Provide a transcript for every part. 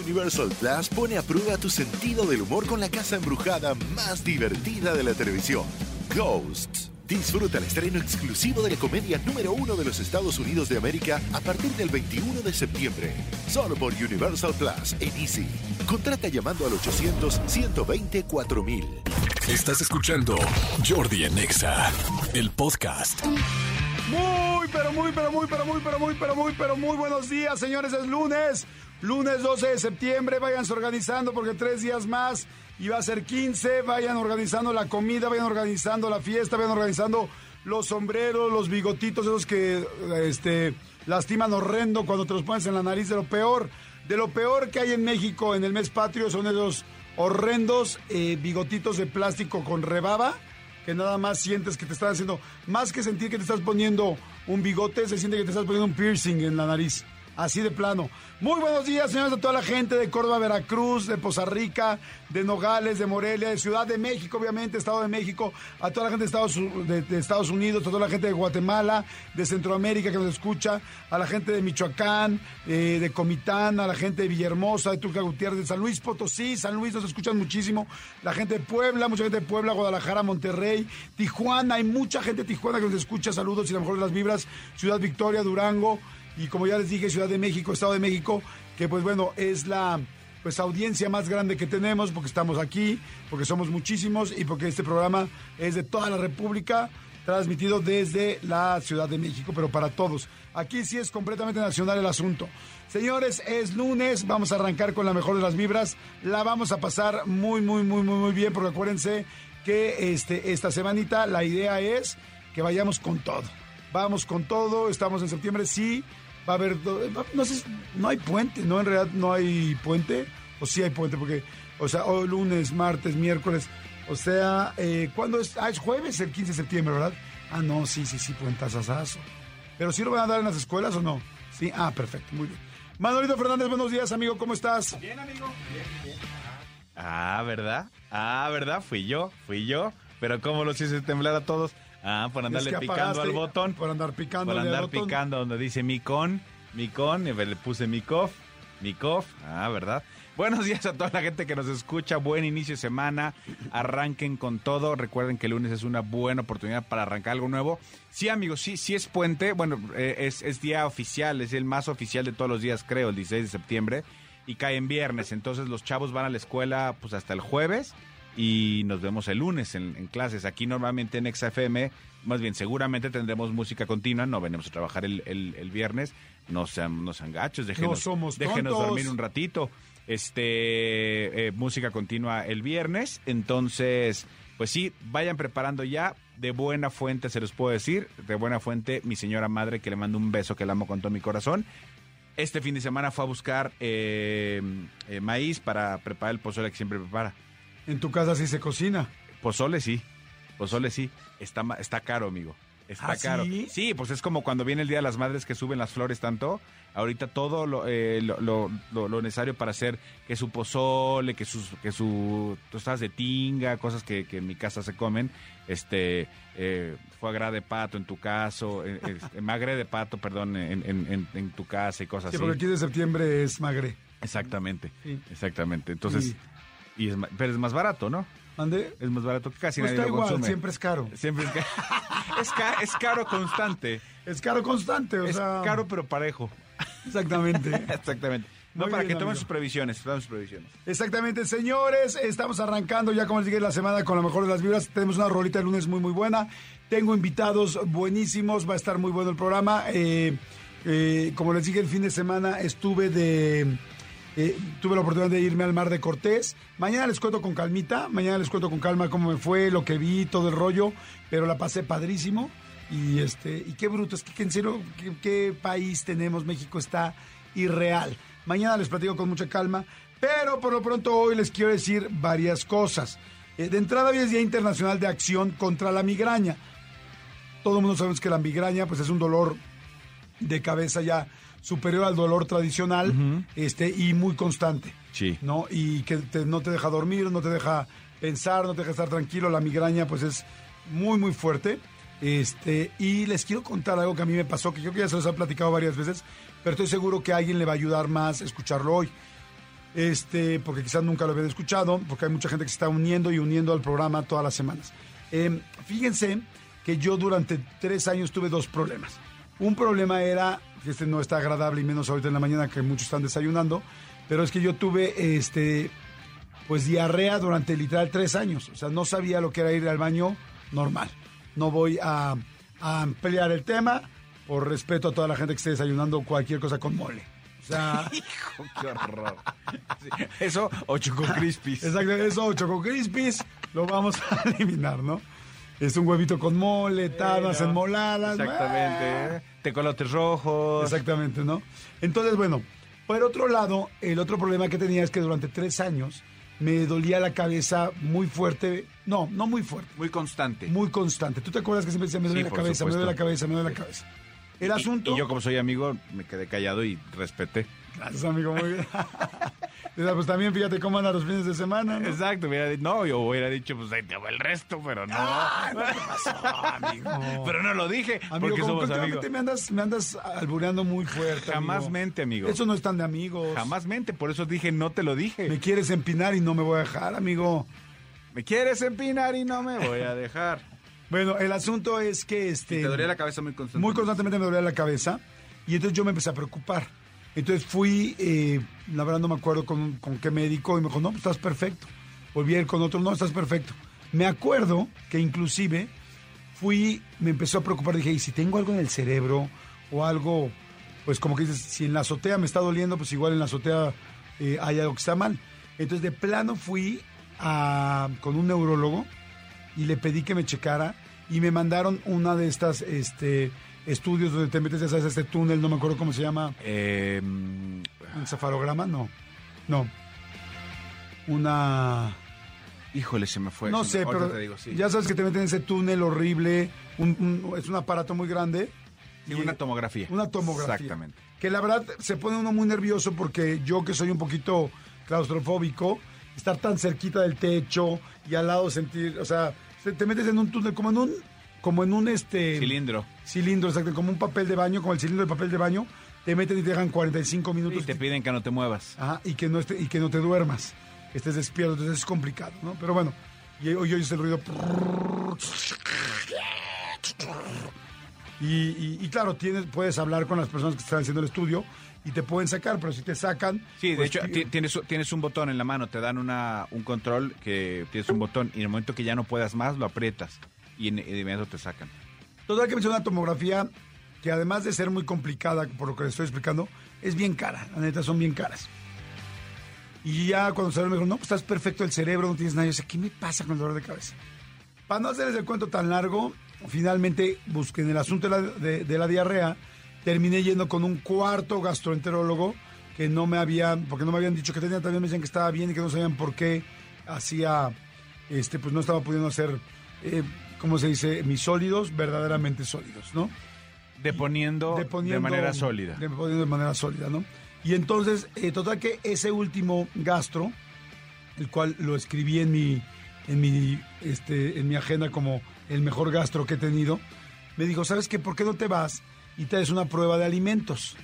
Universal Plus pone a prueba tu sentido del humor con la casa embrujada más divertida de la televisión, Ghosts. Disfruta el estreno exclusivo de la comedia número uno de los Estados Unidos de América a partir del 21 de septiembre. Solo por Universal Plus en Easy. Contrata llamando al 800-120-4000. Estás escuchando Jordi Anexa, el podcast. Muy, pero muy, pero muy, pero muy, pero muy, pero muy, pero muy buenos días, señores. Es lunes, lunes 12 de septiembre. Váyanse organizando porque tres días más y va a ser 15. Vayan organizando la comida, vayan organizando la fiesta, vayan organizando los sombreros, los bigotitos, esos que este, lastiman horrendo cuando te los pones en la nariz. De lo peor, de lo peor que hay en México en el mes patrio son esos horrendos eh, bigotitos de plástico con rebaba que nada más sientes que te están haciendo, más que sentir que te estás poniendo un bigote, se siente que te estás poniendo un piercing en la nariz. Así de plano. Muy buenos días, señores, a toda la gente de Córdoba, Veracruz, de Poza Rica, de Nogales, de Morelia, de Ciudad de México, obviamente, Estado de México, a toda la gente de Estados, Unidos, a toda la gente de Guatemala, de Centroamérica que nos escucha, a la gente de Michoacán, eh, de Comitán, a la gente de Villahermosa, de Turca Gutiérrez, de San Luis Potosí, San Luis nos escuchan muchísimo, la gente de Puebla, mucha gente de Puebla, Guadalajara, Monterrey, Tijuana, hay mucha gente de Tijuana que nos escucha, saludos y a lo mejor las vibras, Ciudad Victoria, Durango, y como ya les dije, Ciudad de México, Estado de México, que pues bueno, es la pues audiencia más grande que tenemos porque estamos aquí, porque somos muchísimos y porque este programa es de toda la República, transmitido desde la Ciudad de México, pero para todos. Aquí sí es completamente nacional el asunto. Señores, es lunes, vamos a arrancar con la mejor de las vibras, la vamos a pasar muy, muy, muy, muy, muy bien, porque acuérdense que este, esta semanita la idea es que vayamos con todo. Vamos con todo, estamos en septiembre, sí, va a haber, no sé, no hay puente, ¿no? En realidad no hay puente, o sí hay puente, porque, o sea, hoy lunes, martes, miércoles, o sea, eh, ¿cuándo es? Ah, es jueves, el 15 de septiembre, ¿verdad? Ah, no, sí, sí, sí, puentazazazo. Pero sí lo van a dar en las escuelas o no? Sí, ah, perfecto, muy bien. Manolito Fernández, buenos días, amigo, ¿cómo estás? Bien, amigo. Bien, bien. Ah, ¿verdad? Ah, ¿verdad? Fui yo, fui yo. Pero ¿cómo los hice temblar a todos? Ah, por andarle picando al botón. Por andar picando. Por andar picando donde dice Micon, Micon, y le puse Mikov, Mikov. Ah, ¿verdad? Buenos días a toda la gente que nos escucha. Buen inicio de semana. Arranquen con todo. Recuerden que el lunes es una buena oportunidad para arrancar algo nuevo. Sí, amigos, sí, sí es puente. Bueno, eh, es, es día oficial, es el más oficial de todos los días, creo, el 16 de septiembre. Y cae en viernes. Entonces los chavos van a la escuela pues hasta el jueves y nos vemos el lunes en, en, clases. Aquí normalmente en XFM, más bien seguramente tendremos música continua, no venimos a trabajar el, el, el viernes, no sean, no sean gachos, déjenos, no somos déjenos dormir un ratito. Este, eh, música continua el viernes, entonces, pues sí, vayan preparando ya. De buena fuente, se los puedo decir, de buena fuente, mi señora madre, que le mando un beso, que la amo con todo mi corazón. Este fin de semana fue a buscar eh, eh, maíz para preparar el pozole que siempre prepara. En tu casa sí se cocina. Pozole sí. Pozole sí. Está, está caro, amigo. Está ¿Ah, caro. sí? Sí, pues es como cuando viene el Día de las Madres que suben las flores tanto. Ahorita todo lo, eh, lo, lo, lo, lo necesario para hacer que su pozole, que sus que su tostadas de tinga, cosas que, que en mi casa se comen, este eh, foie de pato en tu caso, eh, eh, magre de pato, perdón, en, en, en, en tu casa y cosas Sí, así. porque el 15 de septiembre es magre. Exactamente, Sí. exactamente. Entonces, Sí. Y es, ma- pero es más barato, ¿no? ¿Mande? Es más barato que casi Pues nadie está lo igual, consume. siempre es caro. Siempre es, ca- es, ca- es caro constante. Es caro constante, o es sea. caro pero parejo. Exactamente. Exactamente. No, Muy para bien, que tomen amigo. sus previsiones, tomen sus previsiones. Exactamente, señores, estamos arrancando ya, como les dije, la semana con la mejor de las vibras. Tenemos una rolita el lunes muy, muy buena. Tengo invitados buenísimos, va a estar muy bueno el programa. Eh, eh, como les dije, el fin de semana estuve de... eh, tuve la oportunidad de irme al Mar de Cortés. Mañana les cuento con calmita, mañana les cuento con calma cómo me fue, lo que vi, todo el rollo, pero la pasé padrísimo. Y este, y qué bruto, es que, en serio, qué, qué país tenemos, México está irreal. Mañana les platico con mucha calma, pero por lo pronto hoy les quiero decir varias cosas. Eh, de entrada hoy es Día Internacional de Acción contra la Migraña. Todo el mundo sabemos que la migraña pues es un dolor de cabeza ya superior al dolor tradicional este, y muy constante. Sí. ¿no? Y que te- no te deja dormir, no te deja pensar, no te deja estar tranquilo. La migraña, pues es muy, muy fuerte. Este, y les quiero contar algo que a mí me pasó, que yo que ya se los he platicado varias veces, pero estoy seguro que a alguien le va a ayudar más escucharlo hoy. este, porque quizás nunca lo habían escuchado, porque hay mucha gente que se está uniendo y uniendo al programa todas las semanas. Eh, fíjense que yo durante tres años tuve dos problemas. Un problema era, que este no está agradable y menos ahorita en la mañana que muchos están desayunando, pero es que yo tuve este pues diarrea durante literal tres años. O sea, no sabía lo que era ir al baño normal. No voy a, a ampliar el tema por respeto a toda la gente que esté desayunando cualquier cosa con mole. O sea, Hijo, qué horror. Sí, Eso o Choco Crispies. exacto, eso, Choco Crispies, lo vamos a eliminar, ¿no? Es un huevito con mole, tabas Sí, ¿no? enmoladas. Exactamente. ¿eh? Tecolotes rojos. Exactamente, ¿no? Entonces, bueno, por otro lado, el otro problema que tenía es que durante tres años me dolía la cabeza muy fuerte. No, no muy fuerte, Muy constante. muy constante. ¿Tú te acuerdas que siempre decía, me duele Sí, la cabeza, me duele la cabeza, me duele la cabeza? El Y- asunto... Y, yo, como soy amigo, me quedé callado y respeté. Gracias, amigo, muy bien. Mira, pues también fíjate cómo andan los fines de semana, ¿no? Exacto, hubiera dicho, no, yo hubiera dicho, pues ahí te va el resto, pero no. amigo. pero no lo dije, Amigo, porque como somos amigos. me andas, me andas albureando muy fuerte. Jamás amigo. mente, amigo. Eso no es tan de amigos. Jamás mente, por eso dije, no te lo dije. Me quieres empinar y no me voy a dejar, amigo. Me quieres empinar y no me voy a dejar. Bueno, el asunto es que este. Te dolía la cabeza muy constante. Muy constantemente me dolía la cabeza. Y entonces yo me empecé a preocupar. Entonces fui, eh, la verdad no me acuerdo con, con qué médico, y me dijo, no, pues estás perfecto. Volví a ir con otro, no, estás perfecto. Me acuerdo que inclusive fui, me empezó a preocupar, dije, ¿y si tengo algo en el cerebro o algo, pues como que dices, si en la azotea me está doliendo, pues igual en la azotea eh, hay algo que está mal. Entonces de plano fui a- con un neurólogo y le pedí que me checara y me mandaron una de estas este, estudios donde te metes, ya sabes, este túnel, no me acuerdo cómo se llama, Eh, un cefalograma, no, no, una, híjole, se me fue. no sé, me- pero te digo, sí. ya sabes que te meten en ese túnel horrible, un- un- es un aparato muy grande. Sí, y- una tomografía. Una tomografía. Exactamente. Que la verdad se pone uno muy nervioso porque yo que soy un poquito claustrofóbico, estar tan cerquita del techo y al lado sentir, o sea, se- te metes en un túnel como en un, como en un este Cilindro. cilindro, exacto, como un papel de baño, como el cilindro de papel de baño, te meten y te dejan 45 minutos Y te piden que no te muevas. Ajá, y que no esté, y que no te duermas, que estés despierto, entonces es complicado, ¿no? Pero bueno, y hoy oyes el ruido. Y, y- y claro, tienes, puedes hablar con las personas que están haciendo el estudio y te pueden sacar, pero si te sacan. Sí, de pues, hecho, ti- ti- tienes, tienes un botón en la mano, te dan una, un control que tienes un botón y en el momento que ya no puedas más, lo aprietas y de inmediato te sacan. Total que me hizo una tomografía que además de ser muy complicada, por lo que les estoy explicando, es bien cara. La neta, son bien caras. Y ya cuando salió me dijo, no, pues estás perfecto el cerebro, no tienes nada. Yo sé, ¿qué me pasa con el dolor de cabeza? Para no hacerles el cuento tan largo, finalmente busqué en el asunto de la, de- de la diarrea, terminé yendo con un cuarto gastroenterólogo que no me habían, porque no me habían dicho que tenía, también me decían que estaba bien y que no sabían por qué hacía, este, pues no estaba pudiendo hacer, eh, ¿cómo se dice? Mis sólidos verdaderamente sólidos, ¿no? Deponiendo, Deponiendo- de manera sólida. Deponiendo de manera sólida, ¿no? Y entonces, eh, total que ese último gastro, el cual lo escribí en mi, en mi, este, en mi agenda como el mejor gastro que he tenido, me dijo, ¿sabes qué? ¿Por qué no te vas y te haces una prueba de alimentos?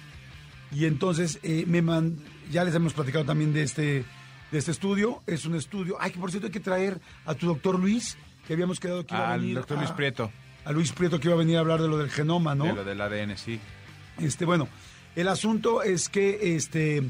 Y entonces eh, me man- ya les hemos platicado también de este, de este estudio. Es un estudio. Ay, que por cierto hay que traer a tu doctor Luis, que habíamos quedado que iba a Al venir. doctor Luis Prieto, A Luis Prieto que iba a venir a hablar de lo del genoma, ¿no? de lo del ADN, sí. Este, bueno, el asunto es que este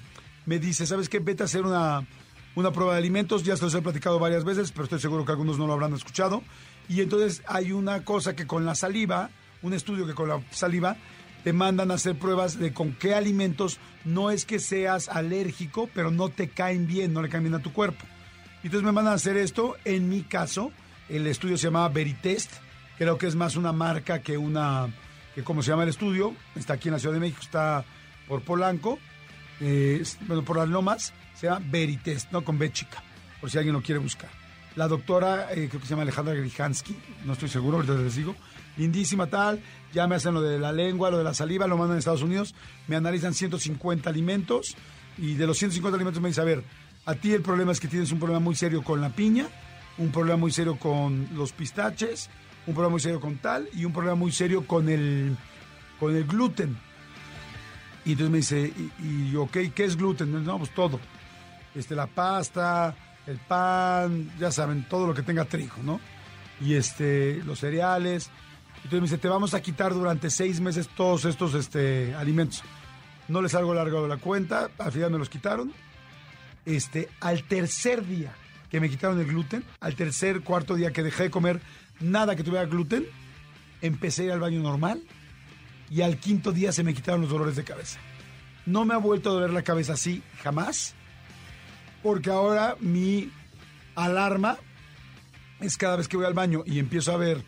me dice, ¿sabes qué? Vete a hacer una, una prueba de alimentos, ya se los he platicado varias veces, pero estoy seguro que algunos no lo habrán escuchado. Y entonces hay una cosa que con la saliva, un estudio que con la saliva te mandan a hacer pruebas de con qué alimentos no es que seas alérgico, pero no te caen bien, no le caen bien a tu cuerpo. Y Entonces me mandan a hacer esto. En mi caso, el estudio se llamaba Veritest. Creo que es más una marca que una. que ¿Cómo se llama el estudio? Está aquí en la Ciudad de México, está por Polanco. eh, bueno, por las lomas. Se llama Veritest, ¿no? Con B. Por si alguien lo quiere buscar. La doctora, eh, creo que se llama Alejandra Grijansky, no estoy seguro, ahorita les digo. Lindísima tal, ya me hacen lo de la lengua, lo de la saliva, lo mandan a Estados Unidos, me analizan 150 alimentos y de los 150 alimentos me dice, a ver, a ti el problema es que tienes un problema muy serio con la piña, un problema muy serio con los pistaches, un problema muy serio con tal y un problema muy serio con el, con el gluten. Y entonces me dice, y, y, ok, ¿qué es gluten? No, pues todo. este, la pasta, el pan, ya saben, todo lo que tenga trigo, ¿no? Y este, los cereales. Entonces me dice, te vamos a quitar durante seis meses todos estos este, alimentos. No les salgo largo de la cuenta, al final me los quitaron. Este, al tercer día que me quitaron el gluten, al tercer, cuarto día que dejé de comer nada que tuviera gluten, empecé a ir al baño normal y al quinto día se me quitaron los dolores de cabeza. No me ha vuelto a doler la cabeza así jamás, porque ahora mi alarma es cada vez que voy al baño y empiezo a ver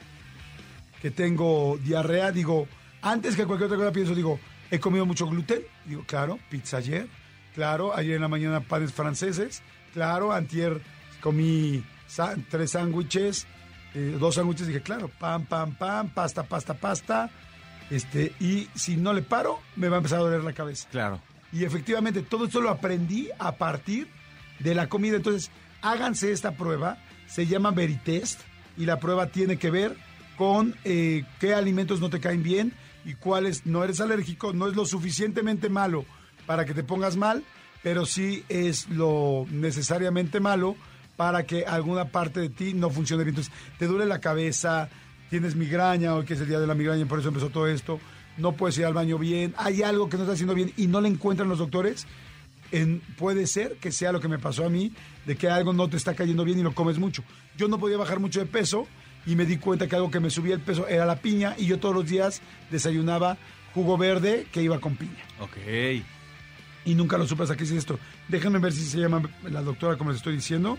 que tengo diarrea, digo, antes que cualquier otra cosa pienso, digo, he comido mucho gluten, digo, claro, pizza ayer, claro, ayer en la mañana panes franceses, claro, antier comí tres sándwiches, eh, dos sándwiches, dije, claro, pan, pan, pan, pasta, pasta, pasta, este, y si no le paro, me va a empezar a doler la cabeza. Claro. Y efectivamente, todo esto lo aprendí a partir de la comida. Entonces, háganse esta prueba. Se llama Veritest y la prueba tiene que ver con eh, qué alimentos no te caen bien y cuáles no eres alérgico. No es lo suficientemente malo para que te pongas mal, pero sí es lo necesariamente malo para que alguna parte de ti no funcione bien. Entonces, te duele la cabeza, tienes migraña, hoy que es el día de la migraña, por eso empezó todo esto, no puedes ir al baño bien, hay algo que no está haciendo bien y no le encuentran los doctores, en- puede ser que sea lo que me pasó a mí, de que algo no te está cayendo bien y lo comes mucho. Yo no podía bajar mucho de peso y me di cuenta que algo que me subía el peso era la piña y yo todos los días desayunaba jugo verde que iba con piña. Ok. Y nunca lo supe hasta que hice esto. Déjenme ver si se llama la doctora como les estoy diciendo,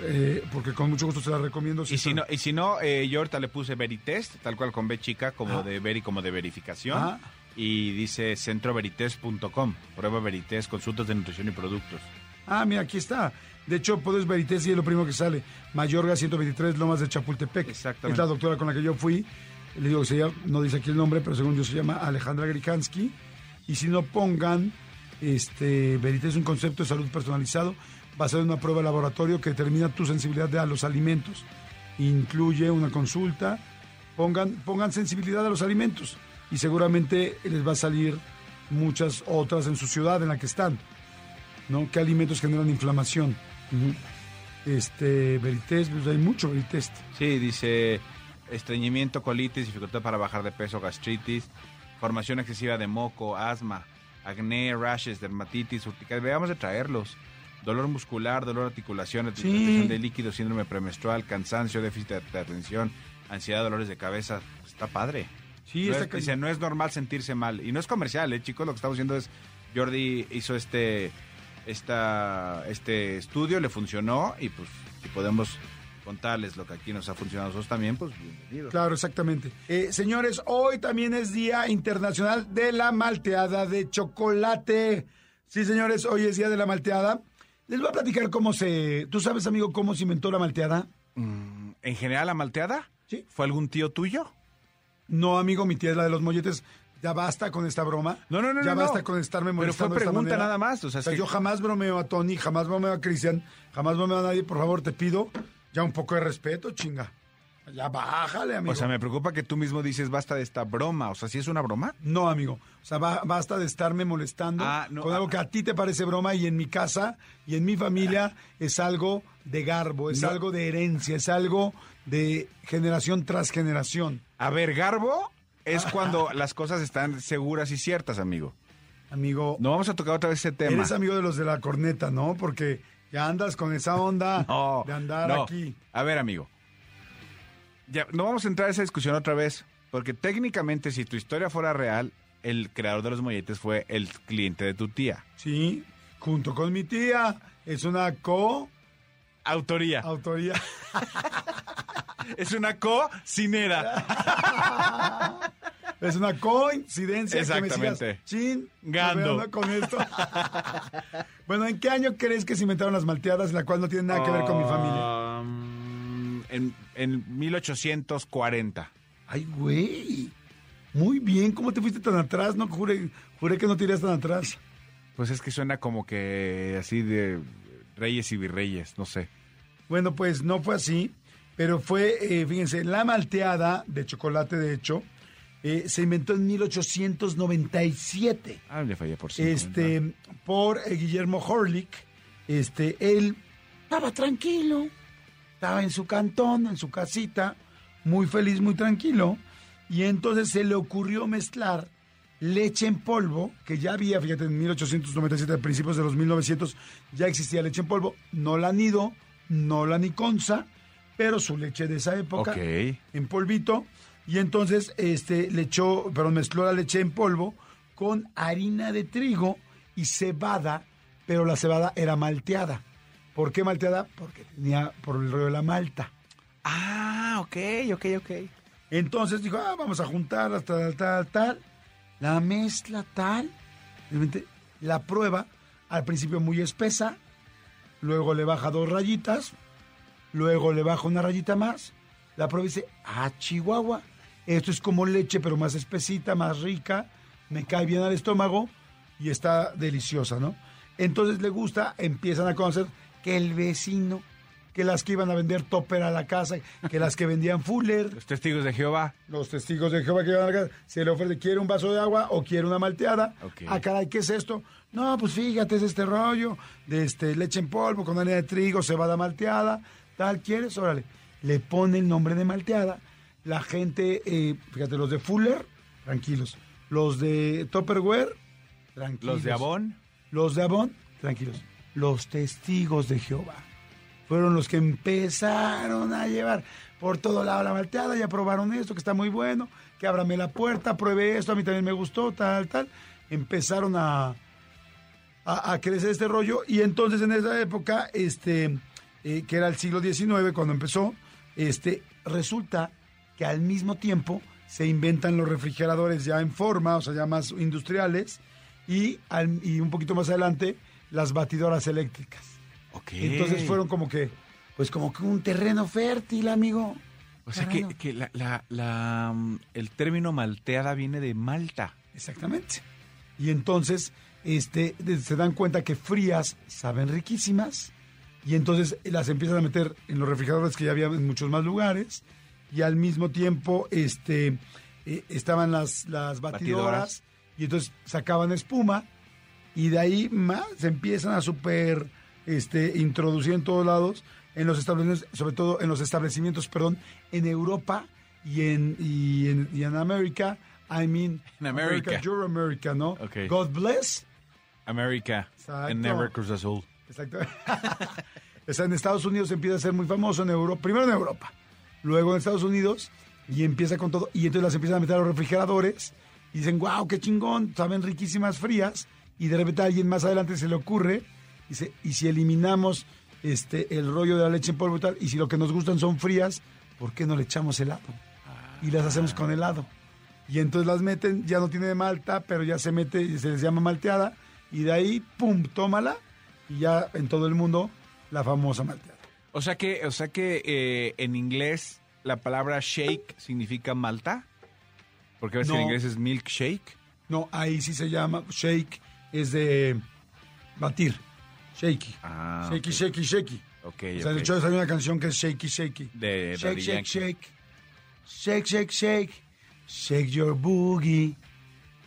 eh, porque con mucho gusto se la recomiendo. Y si no, y si no eh, yo ahorita le puse Veritest, tal cual con B chica, como de Veri, como de verificación. Y dice centroverites.com. Prueba Veritest, consultas de nutrición y productos. Ah, mira, aquí está. De hecho, puedes Verites y es lo primero que sale. Mayorga 123, Lomas de Chapultepec. Exactamente. Es la doctora con la que yo fui. Le digo que se llama, no dice aquí el nombre, pero según yo se llama Alejandra Grikansky. Y si no pongan, este, Verites es un concepto de salud personalizado basado en una prueba de laboratorio que determina tu sensibilidad a los alimentos. Incluye una consulta. Pongan, pongan sensibilidad a los alimentos y seguramente les va a salir muchas otras en su ciudad en la que están. ¿no? ¿Qué alimentos generan inflamación? Este, Veritest, pues hay mucho Veritest. Sí, dice estreñimiento, colitis, dificultad para bajar de peso, gastritis, formación excesiva de moco, asma, acné, rashes, dermatitis, urticaria. Veamos de traerlos. Dolor muscular, dolor Sí. retención de líquido, síndrome premenstrual, cansancio, déficit de, atención, ansiedad, dolores de cabeza. Está padre. Sí, No está es- dice, no es normal sentirse mal. Y no es comercial, ¿eh, chicos? Lo que estamos haciendo es, Jordi hizo este, esta, este estudio, le funcionó y pues si podemos contarles lo que aquí nos ha funcionado a nosotros también, pues bienvenido. Claro, exactamente. Eh, señores, hoy también es Día Internacional de la Malteada de Chocolate. Sí, señores, hoy es Día de la Malteada. Les voy a platicar cómo se... ¿Tú sabes, amigo, cómo se inventó la malteada? Mm, ¿En general la malteada? Sí. ¿Fue algún tío tuyo? No, amigo, mi tía es la de los molletes. Ya basta con esta broma. No, no, no, Ya no, basta no. con estarme Pero molestando fue de esta pregunta nada más, o sea, que- yo jamás bromeo a Tony, jamás bromeo a Cristian, jamás bromeo a nadie. Por favor, te pido ya un poco de respeto, chinga. Ya bájale, amigo. O sea, me preocupa que tú mismo dices basta de esta broma. O sea, ¿sí es una broma? No, amigo. O sea, ba- basta de estarme molestando Ah, no, con algo ah. que a ti te parece broma y en mi casa y en mi familia es algo de garbo, es No. algo de herencia, es algo de generación tras generación. A ver, Garbo es cuando las cosas están seguras y ciertas, amigo. Amigo, No vamos a tocar otra vez ese tema. eres amigo de los de la corneta, ¿no? Porque ya andas con esa onda No, de andar no. aquí. A ver, amigo. Ya, no vamos a entrar a esa discusión otra vez, porque técnicamente si tu historia fuera real, el creador de los molletes fue el cliente de tu tía. Sí, junto con mi tía. Es una co Autoría. autoría. Es una cocinera. Es una coincidencia que me Exactamente. sigas chin, Gando. ando con esto. bueno, ¿en qué año crees que se inventaron las malteadas, la cual no tiene nada que ver con mi familia? Um, en, en 1840. Ay, güey. Muy bien, ¿cómo te fuiste tan atrás? No, juré, juré que no te irías tan atrás. Pues es que suena como que así de reyes y virreyes, no sé. Bueno, pues no fue así, pero fue, eh, fíjense, la malteada de chocolate, de hecho, eh, se inventó en 1897. Ah, le fallé por cinco. este, por eh, Guillermo Horlick, este, él estaba tranquilo, estaba en su cantón, en su casita, muy feliz, muy tranquilo, y entonces se le ocurrió mezclar leche en polvo, que ya había, fíjate, en 1897, a principios de los 1900, ya existía leche en polvo, no la nido, no la niconza, pero su leche de esa época, en polvito, y entonces este, le echó, pero mezcló la leche en polvo con harina de trigo y cebada, pero la cebada era malteada. ¿Por qué malteada? Porque tenía por el rollo de la malta. Ah, ok, ok, ok. Entonces dijo, ah, vamos a juntar hasta tal, tal, tal. La mezcla tal. Realmente la prueba, al principio muy espesa, luego le baja dos rayitas, luego le baja una rayita más, la prueba dice, ah, Chihuahua, esto es como leche, pero más espesita, más rica, me cae bien al estómago y está deliciosa, ¿no? Entonces le gusta, empiezan a conocer que el vecino, que las que iban a vender topper a la casa, que las que vendían Fuller, Los testigos de Jehová. los testigos de Jehová que iban a la casa, se le ofrece, ¿quiere un vaso de agua o quiere una malteada? Ok. Ah, caray, ¿qué es esto? No, pues fíjate, es este rollo de este leche en polvo con harina de trigo, cebada malteada, tal, ¿quieres? Órale. Le pone el nombre de malteada. La gente, eh, fíjate, los de Fuller, tranquilos. Los de Tupperware, tranquilos. Los de Avon. Los de Avon, tranquilos. Los testigos de Jehová fueron los que empezaron a llevar por todo lado la malteada, ya probaron esto, que está muy bueno, que ábrame la puerta, pruebe esto, a mí también me gustó, tal, tal. Empezaron a, a, crecer este rollo y entonces en esa época, este, eh, que era el siglo XIX cuando empezó, este, resulta que al mismo tiempo se inventan los refrigeradores ya en forma, o sea, ya más industriales, y, al- y un poquito más adelante las batidoras eléctricas. Ok. Entonces fueron como que, pues como que un terreno fértil, amigo. O sea que, que la, la- la, mm, el término malteada viene de Malta. Exactamente. Y entonces este, se dan cuenta que frías saben riquísimas y entonces las empiezan a meter en los refrigeradores que ya había en muchos más lugares y al mismo tiempo este, eh, estaban las, las batidoras, Batidoras. y entonces sacaban espuma y de ahí más se empiezan a super este, introducir en todos lados, en los establecimientos, sobre todo en los establecimientos, perdón, en Europa y en, y en, y en América. I mean, En América. You're America, ¿no? Ok. God bless. América. And never Cruz Azul. Exacto. o sea, en Estados Unidos empieza a ser muy famoso, en Europa, primero en Europa, luego en Estados Unidos, y empieza con todo, y entonces las empiezan a meter a los refrigeradores, y dicen, wow, qué chingón, saben riquísimas frías, y de repente a alguien más adelante se le ocurre, dice, y si eliminamos este el rollo de la leche en polvo y tal, y si lo que nos gustan son frías, ¿por qué no le echamos helado? Y las hacemos con helado. Y entonces las meten, ya no tiene de malta, pero ya se mete, y se les llama malteada, y de ahí, pum, tómala, y ya en todo el mundo la famosa malteada. O sea que, o sea que eh, en inglés la palabra shake significa malta. Porque a veces en No. inglés es milkshake. No, ahí sí se llama shake, es de batir, shaky. Ah, shaky, ok. shaky, shaky. Ok, O sea, ok. de hecho hay una canción que es shaky, shaky. De shake, Daddy shake, Yankee. shake. Shake, shake, shake. Shake your boogie.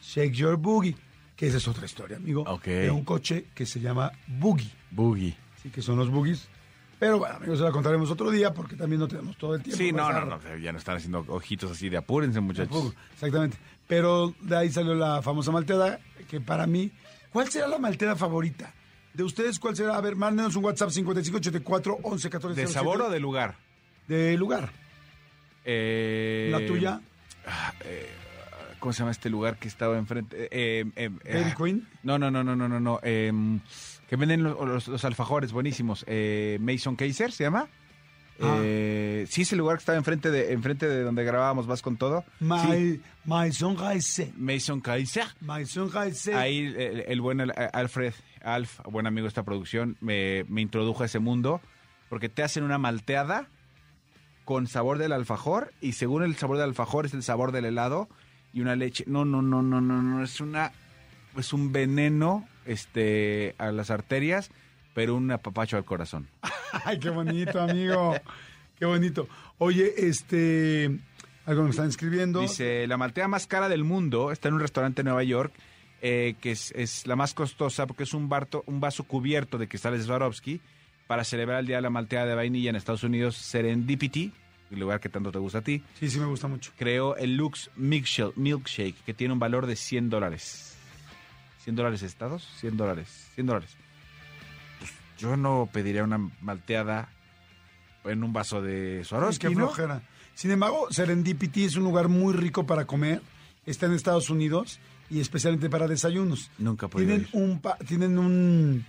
Shake your boogie. Que esa es otra historia, amigo. Ok. De un coche que se llama Boogie. Boogie. Sí, que son los boogies. Pero bueno, amigos, se la contaremos otro día porque también no tenemos todo el tiempo. Sí, no, no, no, ya no están haciendo ojitos así de apúrense, muchachos. Exactamente. Pero de ahí salió la famosa malteada, que para mí, ¿cuál será la malteada favorita? De ustedes, ¿cuál será? A ver, mándenos un WhatsApp 5584 11 14 ¿De sabor o de lugar? De lugar. Eh, ¿La tuya? ¿Cómo se llama este lugar que estaba enfrente? Eh, eh, eh, Dairy ah, Queen. No, no, no, no, no, no, no. eh, que venden los, los- los alfajores buenísimos. Eh, Mason Kaiser se llama. Ah. Eh, sí, es el lugar que estaba enfrente de, enfrente de donde grabábamos Vas con todo. My, Sí, my son Gaise. Mason Kaiser. My son Gaise. Ahí el, el buen Al- Alfred, Alf, buen amigo de esta producción, me, me introdujo a ese mundo porque te hacen una malteada con sabor del alfajor y según el sabor del alfajor es el sabor del helado y una leche. No, no, no, no, no, no, es una es un veneno este a las arterias, pero un apapacho al corazón. Ay, qué bonito, amigo. qué bonito. Oye, este. Algo me están escribiendo. Dice, la malteada más cara del mundo está en un restaurante en Nueva York eh, que es, es la más costosa porque es un, barto- un vaso cubierto de cristales Swarovski para celebrar el Día de la Malteada de Vainilla en Estados Unidos, Serendipity, el lugar que tanto te gusta a ti, Sí, sí me gusta mucho. creó el Lux Milkshake, Milkshake que tiene un valor de 100 dólares. ¿100 dólares estados? 100 dólares. 100 dólares. Yo no pediría una malteada en un vaso de Ay, Swarovski, qué ¿no? flojera. Sin embargo, Serendipity es un lugar muy rico para comer. Está en Estados Unidos y especialmente para desayunos. Nunca podido Tienen ir. un, pa- tienen un,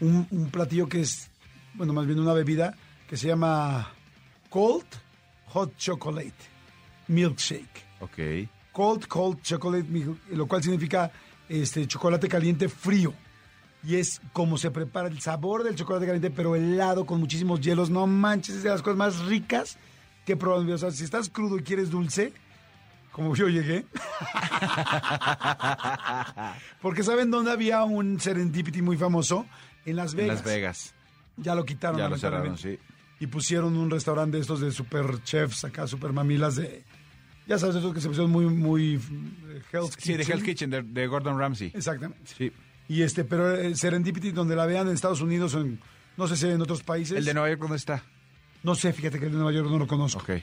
un, un platillo que es, bueno, más bien una bebida que se llama Cold Hot Chocolate Milkshake. Ok. Cold, cold chocolate, lo cual significa este chocolate caliente frío. Y es como se prepara el sabor del chocolate caliente, pero helado con muchísimos hielos. No manches, es de las cosas más ricas que en vida. O sea, si estás crudo y quieres dulce, como yo llegué. Porque ¿saben dónde había un Serendipity muy famoso? En Las En Vegas. Las Vegas. Ya lo quitaron. Ya lo cerraron, sí. Y pusieron un restaurante de estos de super chefs acá, super mamilas de... Ya sabes, esos que se pusieron muy, muy... eh, Hell's Sí, de Kitchen. Hell's Kitchen, de, de Gordon Ramsay. Exactamente. Sí. Y este, pero el Serendipity, donde la vean en Estados Unidos en, no sé si en otros países. ¿El de Nueva York dónde está? No sé, fíjate que el de Nueva York no lo conozco. Ok.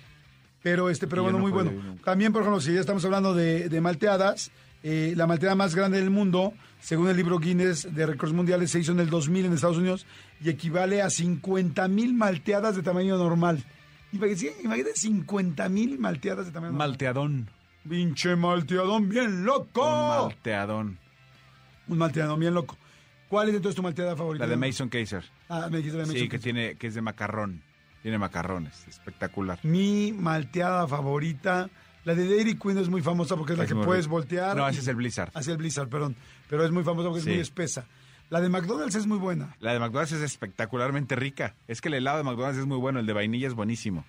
Pero este, pero Y bueno, no muy bueno. También, por ejemplo, si ya estamos hablando de, de malteadas, eh, la malteada más grande del mundo, según el libro Guinness de Récords Mundiales, se hizo en el 2000 en Estados Unidos y equivale a 50 mil malteadas de tamaño normal. Imagínate, imagínate 50 mil malteadas de tamaño normal. Malteadón. Pinche malteadón bien loco. Un malteadón. Un malteadón bien loco. ¿Cuál es entonces tu malteada favorita? La de Mason Kaiser. Ah, me dijiste la de Sí, Mason que Kaiser. tiene, que es de macarrón. Tiene macarrones. Espectacular. Mi malteada favorita. La de Dairy Queen es muy famosa porque es la que puedes rico. voltear. No, ese es el Blizzard. Hacia el Blizzard, perdón. Pero es muy famosa porque Sí. es muy espesa. La de McDonald's es muy buena. La de McDonald's es espectacularmente rica. Es que el helado de McDonald's es muy bueno. El de vainilla es buenísimo.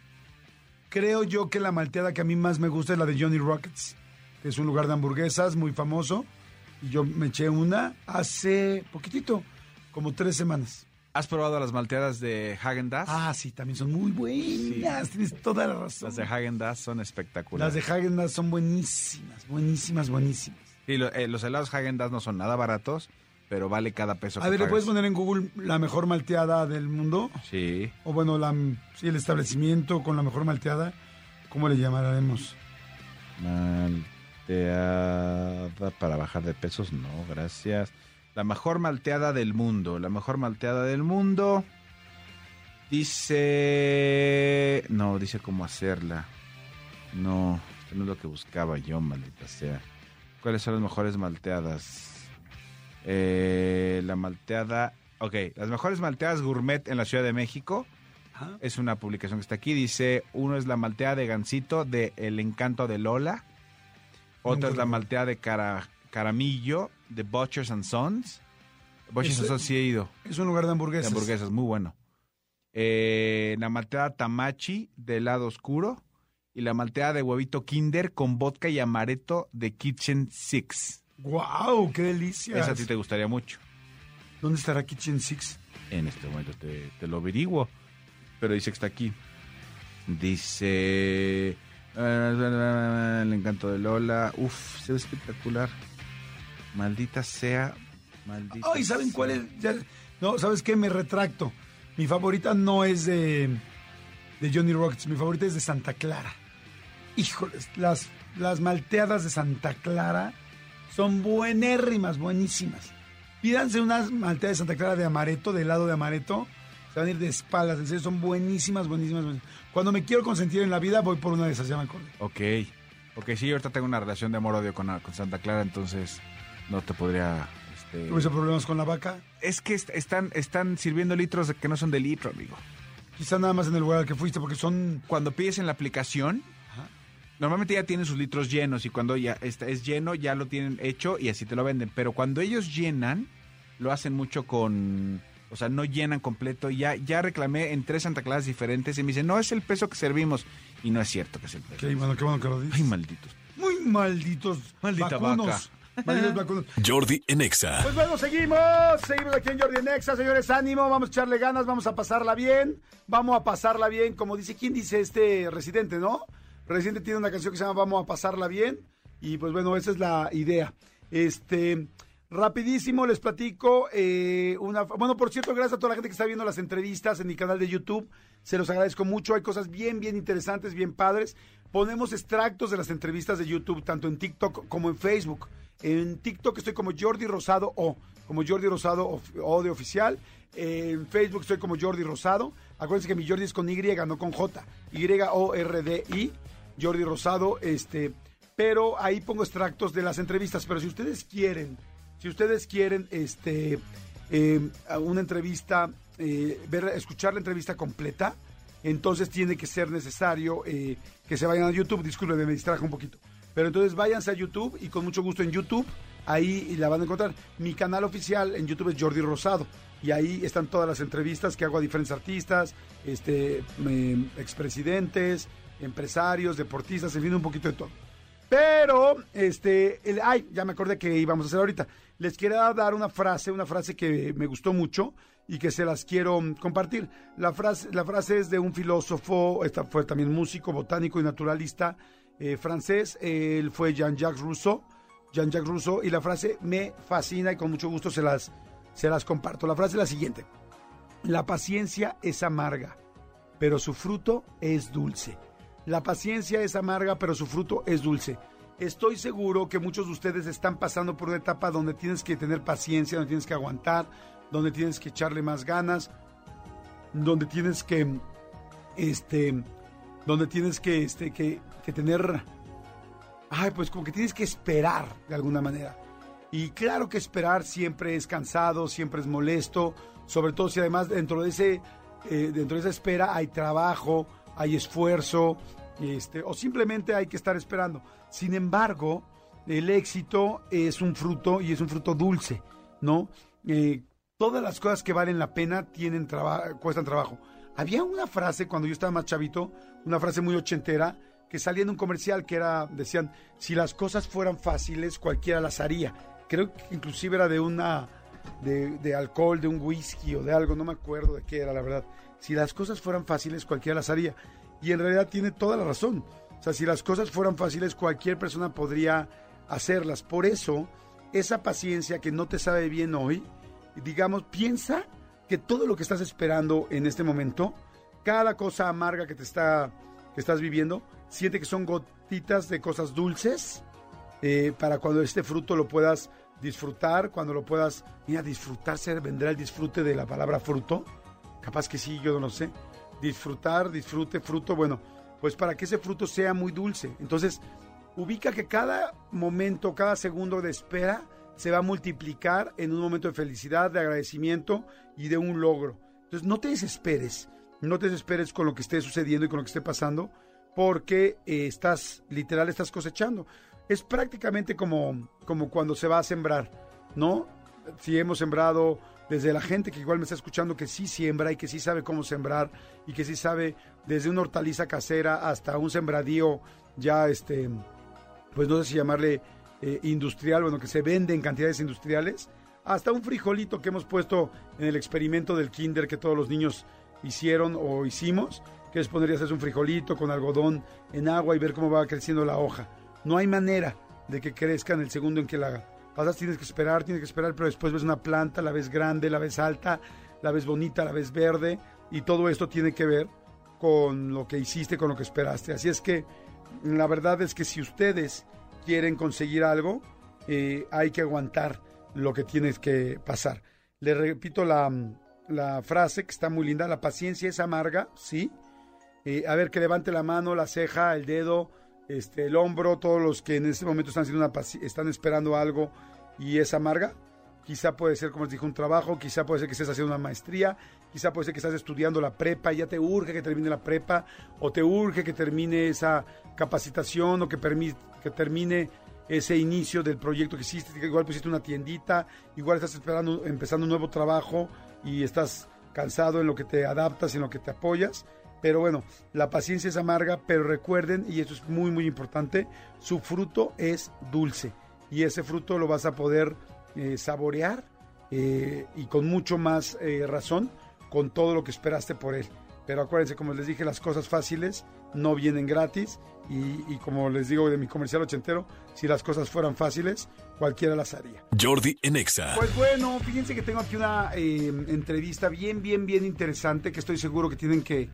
Creo yo que la malteada que a mí más me gusta es la de Johnny Rockets, que es un lugar de hamburguesas muy famoso. Y yo me eché una hace poquitito, como tres semanas. ¿Has probado las malteadas de Hagen Dazs? Ah, sí, también son muy buenas. Tienes toda la razón. Las de Hagen Dazs son espectaculares. Las de Häagen Dazs son buenísimas, buenísimas, buenísimas. Sí, lo- eh, los helados Hagen Dazs no son nada baratos, pero vale cada peso A que ver, ¿le puedes poner en Google la mejor malteada del mundo? Sí. O bueno, la, sí, el establecimiento con la mejor malteada. ¿Cómo le llamaremos? Malteada para bajar de pesos, no, gracias. La mejor malteada del mundo. La mejor malteada del mundo. Dice. No, dice cómo hacerla. No, esto no es lo que buscaba yo, maldita sea. ¿Cuáles son las mejores malteadas? Eh, la malteada. Ok, las mejores malteadas gourmet en la Ciudad de México. Es una publicación que está aquí. Dice: uno es la malteada de Gansito de El Encanto de Lola. Otra es la malteada de cara, Caramillo de Butchers and Sons. Butchers and Sons sí he ido. Es un lugar de De hamburguesas. hamburguesas, muy bueno. Eh, la malteada Tamachi de helado oscuro. Y la malteada de huevito Kinder con vodka y amaretto de Kitchen Six. ¡Guau! ¡Qué delicia! Esa a ti te gustaría mucho. ¿Dónde estará Kitchen Six? En este momento te, te lo averiguo. Pero dice que está aquí. Dice. Eh, El encanto de Lola. Uf, se ve espectacular. Maldita sea. Maldita ¡Ay! ¿Saben sea. cuál es? Ya- no, ¿sabes qué? Me retracto. Mi favorita no es de, de Johnny Rockets. Mi favorita es de Santa Clara. Híjoles, las, las malteadas de Santa Clara son buenérrimas, buenísimas. Pídanse unas malteadas de Santa Clara de amaretto, de helado de amaretto. Se van a ir de espaldas, en serio, son buenísimas, buenísimas, buenísimas. Cuando me quiero consentir en la vida, voy por una de esas, ya me acordé. Ok. Ok, sí, ahorita tengo una relación de amor-odio con, con Santa Clara, entonces no te podría. este, ¿Tuve problemas con la vaca? Es que est- están, están sirviendo litros que no son de litro, amigo. Quizá nada más en el lugar al que fuiste, porque son... Cuando pides en la aplicación, normalmente ya tienen sus litros llenos y cuando ya está, es lleno ya lo tienen hecho y así te lo venden. Pero cuando ellos llenan, lo hacen mucho con... O sea, no llenan completo. Ya, ya reclamé en tres Santa Claras diferentes y me dicen, no, es el peso que servimos. Y no es cierto que es el peso. Qué bueno, qué bueno que lo dices. Ay, malditos. Muy malditos Maldita vacunos. Malditos vacunos. Jordi en Exa. Pues bueno, seguimos. Seguimos aquí en Jordi en Exa, señores. Ánimo, vamos a echarle ganas, vamos a pasarla bien. Vamos a pasarla bien, como dice, ¿quién dice este residente, no? Residente tiene una canción que se llama Vamos a pasarla bien. Y pues bueno, esa es la idea. Este, rapidísimo les platico eh, una... Bueno, por cierto, gracias a toda la gente que está viendo las entrevistas en mi canal de YouTube. Se los agradezco mucho. Hay cosas bien, bien interesantes, bien padres. Ponemos extractos de las entrevistas de YouTube, tanto en TikTok como en Facebook. En TikTok estoy como Jordi Rosado o como Jordi Rosado o de oficial. En Facebook estoy como Jordi Rosado. Acuérdense que mi Jordi es con Y, no con J. Y-O-R-D-I. Jordi Rosado, este. Pero ahí pongo extractos de las entrevistas. Pero si ustedes quieren, si ustedes quieren, este, eh, una entrevista, eh, ver, escuchar la entrevista completa, entonces tiene que ser necesario eh, que se vayan a YouTube. Disculpen, me distrajo un poquito. Pero entonces váyanse a YouTube y con mucho gusto en YouTube, ahí la van a encontrar. Mi canal oficial en YouTube es Jordi Rosado y ahí están todas las entrevistas que hago a diferentes artistas, este, expresidentes, empresarios, deportistas, en fin, un poquito de todo. Pero, este, ay, ya me acordé que íbamos a hacer ahorita. Les quiero dar una frase, una frase que me gustó mucho y que se las quiero compartir. La frase, la frase es de un filósofo, esta fue también músico, botánico y naturalista eh, francés. Él fue Jean-Jacques Rousseau. Jean-Jacques Rousseau. Y la frase me fascina y con mucho gusto se las, se las comparto. La frase es la siguiente. La paciencia es amarga, pero su fruto es dulce. La paciencia es amarga, pero su fruto es dulce. Estoy seguro que muchos de ustedes están pasando por una etapa donde tienes que tener paciencia, donde tienes que aguantar, donde tienes que echarle más ganas, donde tienes que, este, donde tienes que, este, que, que tener, ay, pues como que tienes que esperar de alguna manera. Y claro que esperar siempre es cansado, siempre es molesto, sobre todo si además dentro de ese, eh, dentro de esa espera hay trabajo, hay esfuerzo, este, o simplemente hay que estar esperando. Sin embargo, el éxito es un fruto y es un fruto dulce, ¿no? Eh, todas las cosas que valen la pena tienen cuestan trabajo. Había una frase cuando yo estaba más chavito, una frase muy ochentera, que salía en un comercial que era, decían, si las cosas fueran fáciles, cualquiera las haría. Creo que inclusive era de una, de, alcohol, de un whisky o de algo, no me acuerdo de qué era, la verdad. Si las cosas fueran fáciles, cualquiera las haría. Y en realidad tiene toda la razón. O sea, si las cosas fueran fáciles, cualquier persona podría hacerlas. Por eso, esa paciencia que no te sabe bien hoy, digamos, piensa que todo lo que estás esperando en este momento, cada cosa amarga que te está que estás viviendo, siente que son gotitas de cosas dulces eh, para cuando este fruto lo puedas disfrutar, cuando lo puedas, mira, disfrutarse, vendrá el disfrute de la palabra fruto, capaz que sí, yo no sé, disfrutar, disfrute, fruto, bueno, pues para que ese fruto sea muy dulce. Entonces, ubica que cada momento, cada segundo de espera se va a multiplicar en un momento de felicidad, de agradecimiento y de un logro. Entonces, no te desesperes, no te desesperes con lo que esté sucediendo y con lo que esté pasando, porque eh, estás, literal, estás cosechando. Es prácticamente como, como cuando se va a sembrar, ¿no? Si hemos sembrado desde la gente que igual me está escuchando que sí siembra y que sí sabe cómo sembrar y que sí sabe desde una hortaliza casera hasta un sembradío ya, este, pues no sé si llamarle eh, industrial, bueno, que se vende en cantidades industriales, hasta un frijolito que hemos puesto en el experimento del kinder que todos los niños hicieron o hicimos, que es poner un frijolito con algodón en agua y ver cómo va creciendo la hoja. No hay manera de que crezca en el segundo en que la pasas, tienes que esperar, tienes que esperar, pero después ves una planta, la ves grande, la ves alta, la ves bonita, la ves verde, y todo esto tiene que ver con lo que hiciste, con lo que esperaste. Así es que la verdad es que si ustedes quieren conseguir algo, eh, hay que aguantar lo que tienes que pasar. Le repito la, la frase que está muy linda, la paciencia es amarga, ¿sí? Eh, a ver, que levante la mano, la ceja, el dedo, este, el hombro, todos los que en este momento están, haciendo una están esperando algo y es amarga. Quizá puede ser, como les dije, un trabajo, quizá puede ser que estés haciendo una maestría, quizá puede ser que estás estudiando la prepa y ya te urge que termine la prepa, o te urge que termine esa capacitación, o que, que termine ese inicio del proyecto que hiciste, que igual pusiste una tiendita, igual estás esperando, empezando un nuevo trabajo y estás cansado en lo que te adaptas, en lo que te apoyas. Pero bueno, la paciencia es amarga, pero recuerden, y esto es muy, muy importante, su fruto es dulce. Y ese fruto lo vas a poder eh, saborear eh, y con mucho más eh, razón con todo lo que esperaste por él. pero acuérdense, como les dije, las cosas fáciles no vienen gratis y, y como les digo de mi comercial ochentero, si las cosas fueran fáciles, cualquiera las haría. Jordi en Exa. Pues bueno, fíjense que tengo aquí una eh, entrevista bien, bien, bien interesante que estoy seguro que tienen que,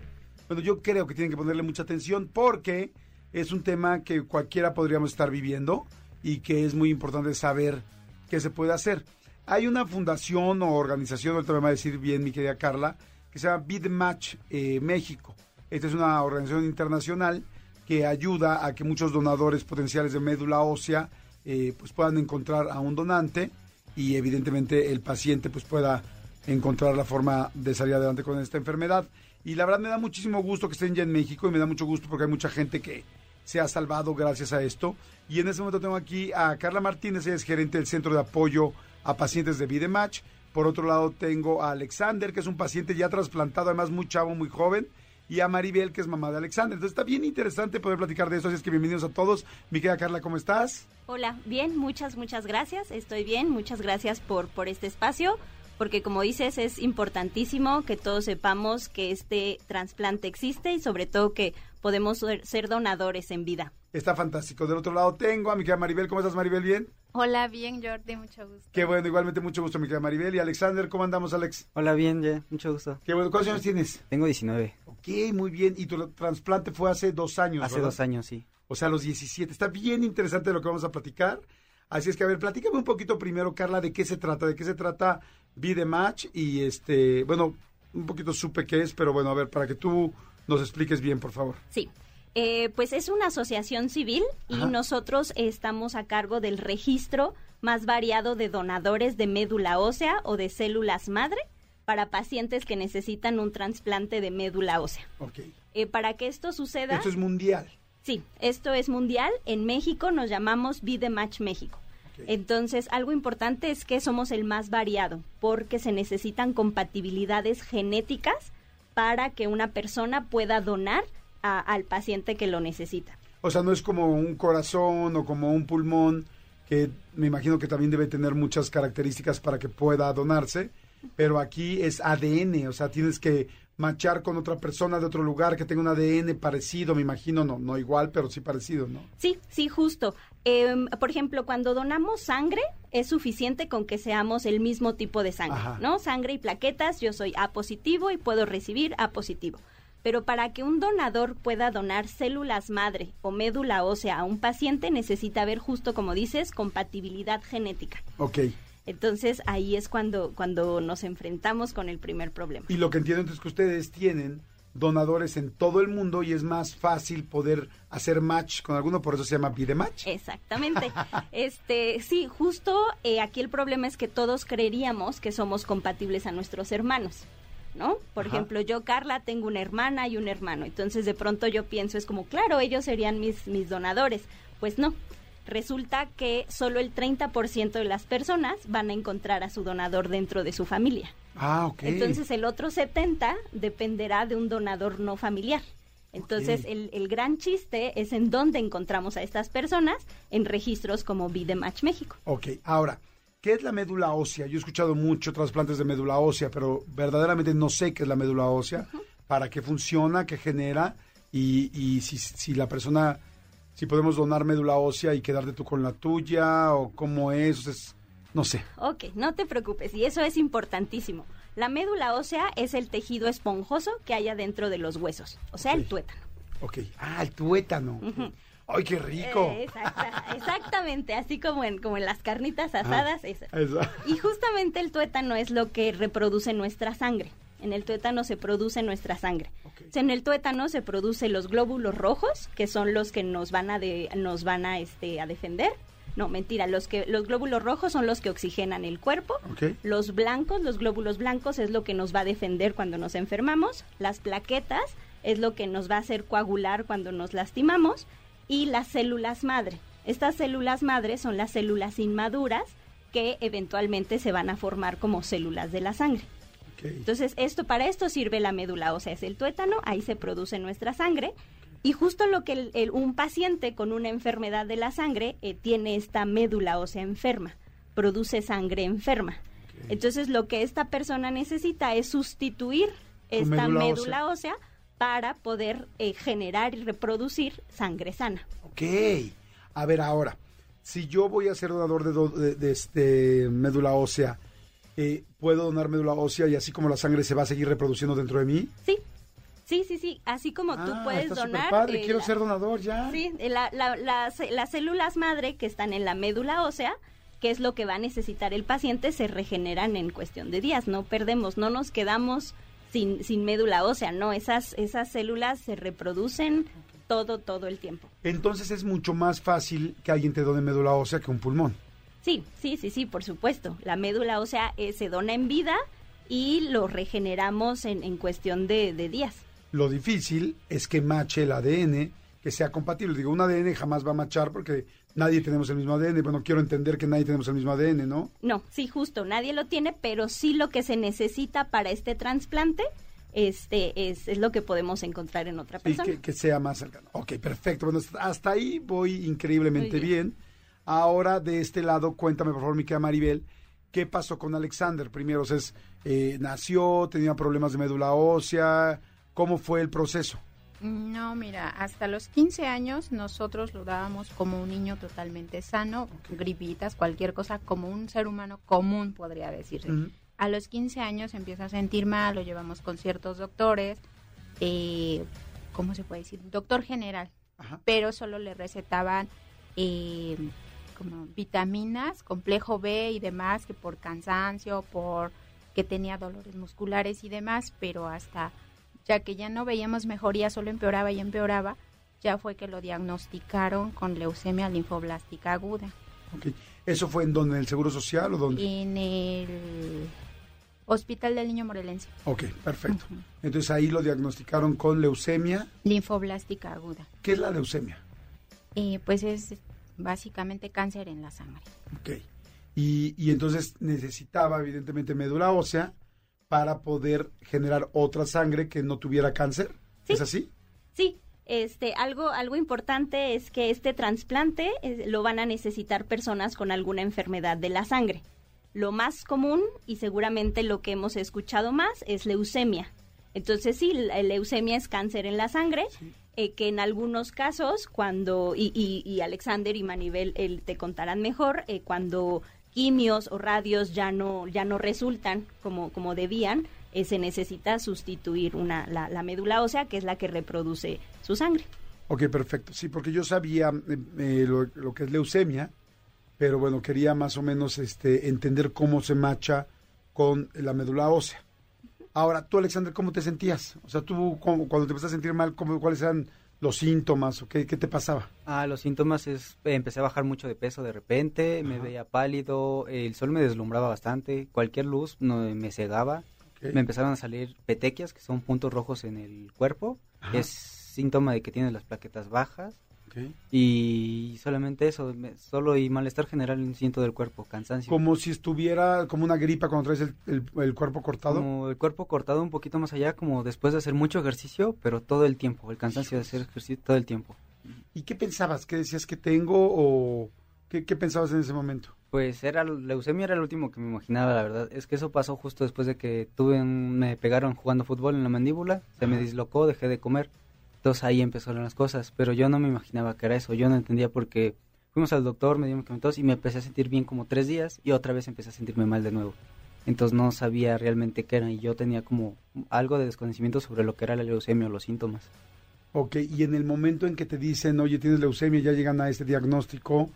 bueno, yo creo que tienen que ponerle mucha atención porque es un tema que cualquiera podríamos estar viviendo y que es muy importante saber qué se puede hacer. Hay una fundación o organización, ahorita me va a decir bien mi querida Carla, que se llama Beat Match eh, México. Esta es una organización internacional que ayuda a que muchos donadores potenciales de médula ósea eh, pues puedan encontrar a un donante y evidentemente el paciente pues pueda encontrar la forma de salir adelante con esta enfermedad. Y la verdad me da muchísimo gusto que estén ya en México y me da mucho gusto porque hay mucha gente que se ha salvado gracias a esto. Y en este momento tengo aquí a Carla Martínez, ella es gerente del Centro de Apoyo a Pacientes de Vidematch. Por otro lado tengo a Alexander, que es un paciente ya trasplantado, además muy chavo, muy joven. Y a Maribel, que es mamá de Alexander. Entonces está bien interesante poder platicar de esto, así es que bienvenidos a todos. Mi querida Carla, ¿cómo estás? Hola, bien, muchas, muchas gracias. Estoy bien, muchas gracias por, por este espacio, porque como dices, es importantísimo que todos sepamos que este trasplante existe y sobre todo que podemos ser, ser donadores en vida. Está fantástico. Del otro lado tengo a mi querida Maribel. ¿Cómo estás, Maribel? ¿Bien? Hola, bien, Jordi, mucho gusto. Qué bueno, igualmente mucho gusto, mi querida Maribel. Y Alexander, ¿cómo andamos, Alex? Hola, bien, ya, mucho gusto. Qué bueno. ¿Cuántos años tienes? Tengo 19. Ok, muy bien. Y tu trasplante fue hace dos años, Hace ¿verdad? dos años, sí. O sea, a los 17. Está bien interesante lo que vamos a platicar. Así es que, a ver, platícame un poquito primero, Carla, de qué se trata, de qué se trata The Match. Y este, bueno, un poquito supe qué es, pero bueno, a ver, para que tú nos expliques bien, por favor. Sí. Eh, pues es una asociación civil y Ajá. nosotros estamos a cargo del registro más variado de donadores de médula ósea o de células madre para pacientes que necesitan un trasplante de médula ósea. Ok. Eh, para que esto suceda, Esto es mundial. sí, esto es mundial. En México nos llamamos Be The Match México. Entonces, algo importante es que somos el más variado, porque se necesitan compatibilidades genéticas para que una persona pueda donar a- al paciente que lo necesita. O sea, no es como un corazón o como un pulmón, que me imagino que también debe tener muchas características para que pueda donarse, pero aquí es ADN, o sea, tienes que machar con otra persona de otro lugar que tenga un ADN parecido, me imagino, no, no igual, pero sí parecido, ¿no? Sí, sí, justo. Em, por ejemplo, cuando donamos sangre, es suficiente con que seamos el mismo tipo de sangre, Ajá. ¿no? Sangre y plaquetas, yo soy A positivo y puedo recibir A positivo. Pero para que un donador pueda donar células madre o médula ósea a un paciente, necesita haber, justo como dices, compatibilidad genética. Ok. Entonces ahí es cuando, cuando nos enfrentamos con el primer problema. Y lo que entiendo es que ustedes tienen donadores en todo el mundo y es más fácil poder hacer match con alguno, por eso se llama Be Match. Exactamente. Este, sí, justo eh, aquí el problema es que todos creeríamos que somos compatibles a nuestros hermanos. ¿No? Por Ajá. ejemplo, yo, Carla, tengo una hermana y un hermano. Entonces, de pronto yo pienso, es como, claro, ellos serían mis, mis donadores. Pues no. Resulta que solo el 30% de las personas van a encontrar a su donador dentro de su familia. Ah, ok. Entonces el otro 70 dependerá de un donador no familiar. Entonces el, el gran chiste es en dónde encontramos a estas personas en registros como Be The Match México. Ok, ahora, ¿qué es la médula ósea? Yo he escuchado mucho trasplantes de médula ósea, pero verdaderamente no sé qué es la médula ósea, para qué funciona, qué genera y, y si, si la persona, si podemos donar médula ósea y quedarte tú con la tuya o cómo es, no sé. Ok, no te preocupes, y eso es importantísimo. La médula ósea es el tejido esponjoso que hay adentro de los huesos, o sea, el tuétano. Ok, ah, el tuétano. ¡Ay, qué rico! Eh, exacta- exactamente, así como en, como en las carnitas asadas, eso. Eso. Y justamente el tuétano es lo que reproduce nuestra sangre. En el tuétano se produce nuestra sangre. En el tuétano se producen los glóbulos rojos, que son los que nos van a de- nos van a este a defender. No, mentira, los que los glóbulos rojos son los que oxigenan el cuerpo. Los blancos, los glóbulos blancos es lo que nos va a defender cuando nos enfermamos. Las plaquetas es lo que nos va a hacer coagular cuando nos lastimamos y las células madre. Estas células madre son las células inmaduras que eventualmente se van a formar como células de la sangre. Entonces, esto para esto sirve la médula ósea, es el tuétano, ahí se produce nuestra sangre y justo lo que el- el- un paciente con una enfermedad de la sangre eh, tiene esta médula ósea enferma, produce sangre enferma. Entonces, lo que esta persona necesita es sustituir esta médula médula, ósea. para poder eh, generar y reproducir sangre sana. Ok. A ver, ahora, si yo voy a ser donador de, do- de- de este médula ósea, eh, ¿puedo donar médula ósea y así como la sangre se va a seguir reproduciendo dentro de mí? Sí, sí, sí, sí. Así como tú Ah, puedes está donar. superpadre, eh, quiero la- ser donador ya. Sí, eh, la- la- las, las células madre que están en la médula ósea, que es lo que va a necesitar el paciente, se regeneran en cuestión de días. No perdemos, no nos quedamos sin, sin médula ósea, no. Esas, esas células se reproducen todo, todo el tiempo. Entonces es mucho más fácil que alguien te done médula ósea que un pulmón. Sí, sí, sí, sí, por supuesto. La médula ósea eh, se dona en vida y lo regeneramos en, en cuestión de, de días. Lo difícil es que mache el ADN, que sea compatible. Digo, un ADN jamás va a machar porque nadie tenemos el mismo ADN. Bueno, quiero entender que nadie tenemos el mismo ADN, ¿no? No, sí, justo, nadie lo tiene, pero sí lo que se necesita para este trasplante este, es, es lo que podemos encontrar en otra persona. que, que sea más cercano. Ok, perfecto. Bueno, hasta- ahí voy increíblemente bien. Ahora, de este lado, cuéntame, por favor, mi querida Maribel, ¿qué pasó con Alexander? Primero, o sea, es, eh, nació, tenía problemas de médula ósea. ¿Cómo fue el proceso? No, mira, hasta los 15 años nosotros lo dábamos como un niño totalmente sano, gripitas, cualquier cosa, como un ser humano común, podría decirse. A los 15 años empieza a sentir mal, lo llevamos con ciertos doctores, eh, ¿cómo se puede decir? Doctor general, Ajá. pero solo le recetaban eh, como vitaminas, complejo B y demás, que por cansancio, por que tenía dolores musculares y demás, pero hasta ya que ya no veíamos mejoría, solo empeoraba y empeoraba, ya fue que lo diagnosticaron con leucemia linfoblástica aguda. ¿Eso fue en donde? ¿En el Seguro Social o dónde? En el Hospital del Niño Morelense. Ok, perfecto. Entonces ahí lo diagnosticaron con leucemia. Linfoblástica aguda. ¿Qué es la leucemia? Eh, pues es básicamente cáncer en la sangre. Ok. Y, y entonces necesitaba evidentemente médula ósea para poder generar otra sangre que no tuviera cáncer. Sí. ¿Es así? Sí, este, algo, algo importante es que este trasplante eh, lo van a necesitar personas con alguna enfermedad de la sangre. Lo más común y seguramente lo que hemos escuchado más es leucemia. Entonces sí, la leucemia es cáncer en la sangre, eh, que en algunos casos cuando, y, y- y Alexander y Manibel eh, te contarán mejor, eh, cuando quimios o radios ya no, ya no resultan como, como debían, eh, se necesita sustituir una, la, la médula ósea, que es la que reproduce su sangre. Ok, perfecto. Sí, porque yo sabía eh, lo, lo que es leucemia, pero bueno, quería más o menos este, entender cómo se macha con la médula ósea. Ahora, tú, Alexander, ¿cómo te sentías? O sea, tú cómo- cuando te empezaste a sentir mal, ¿cómo, ¿cuáles eran los síntomas o qué, qué te pasaba? Ah, los síntomas es, eh, empecé a bajar mucho de peso de repente, me veía pálido, el sol me deslumbraba bastante, cualquier luz no, me cegaba, me empezaron a salir petequias, que son puntos rojos en el cuerpo, Ajá. es síntoma de que tienes las plaquetas bajas, Y solamente eso, solo y malestar general en siento del cuerpo, cansancio. Como si estuviera como una gripa cuando traes el, el- el cuerpo cortado. Como el cuerpo cortado un poquito más allá, como después de hacer mucho ejercicio, pero todo el tiempo, el cansancio de hacer ejercicio todo el tiempo. ¿Y qué pensabas? ¿Qué decías que tengo o qué, qué pensabas en ese momento? Pues era leucemia era el último que me imaginaba, la verdad. Es que eso pasó justo después de que tuve un- me pegaron jugando fútbol en la mandíbula, se me dislocó, dejé de comer. Entonces ahí empezaron las cosas, pero yo no me imaginaba que era eso, yo no entendía porque fuimos al doctor, me dio medicamentos y me empecé a sentir bien como tres días y otra vez empecé a sentirme mal de nuevo. Entonces no sabía realmente qué era y yo tenía como algo de desconocimiento sobre lo que era la leucemia o los síntomas. Ok, y en el momento en que te dicen, oye, tienes leucemia, ya llegan a este diagnóstico,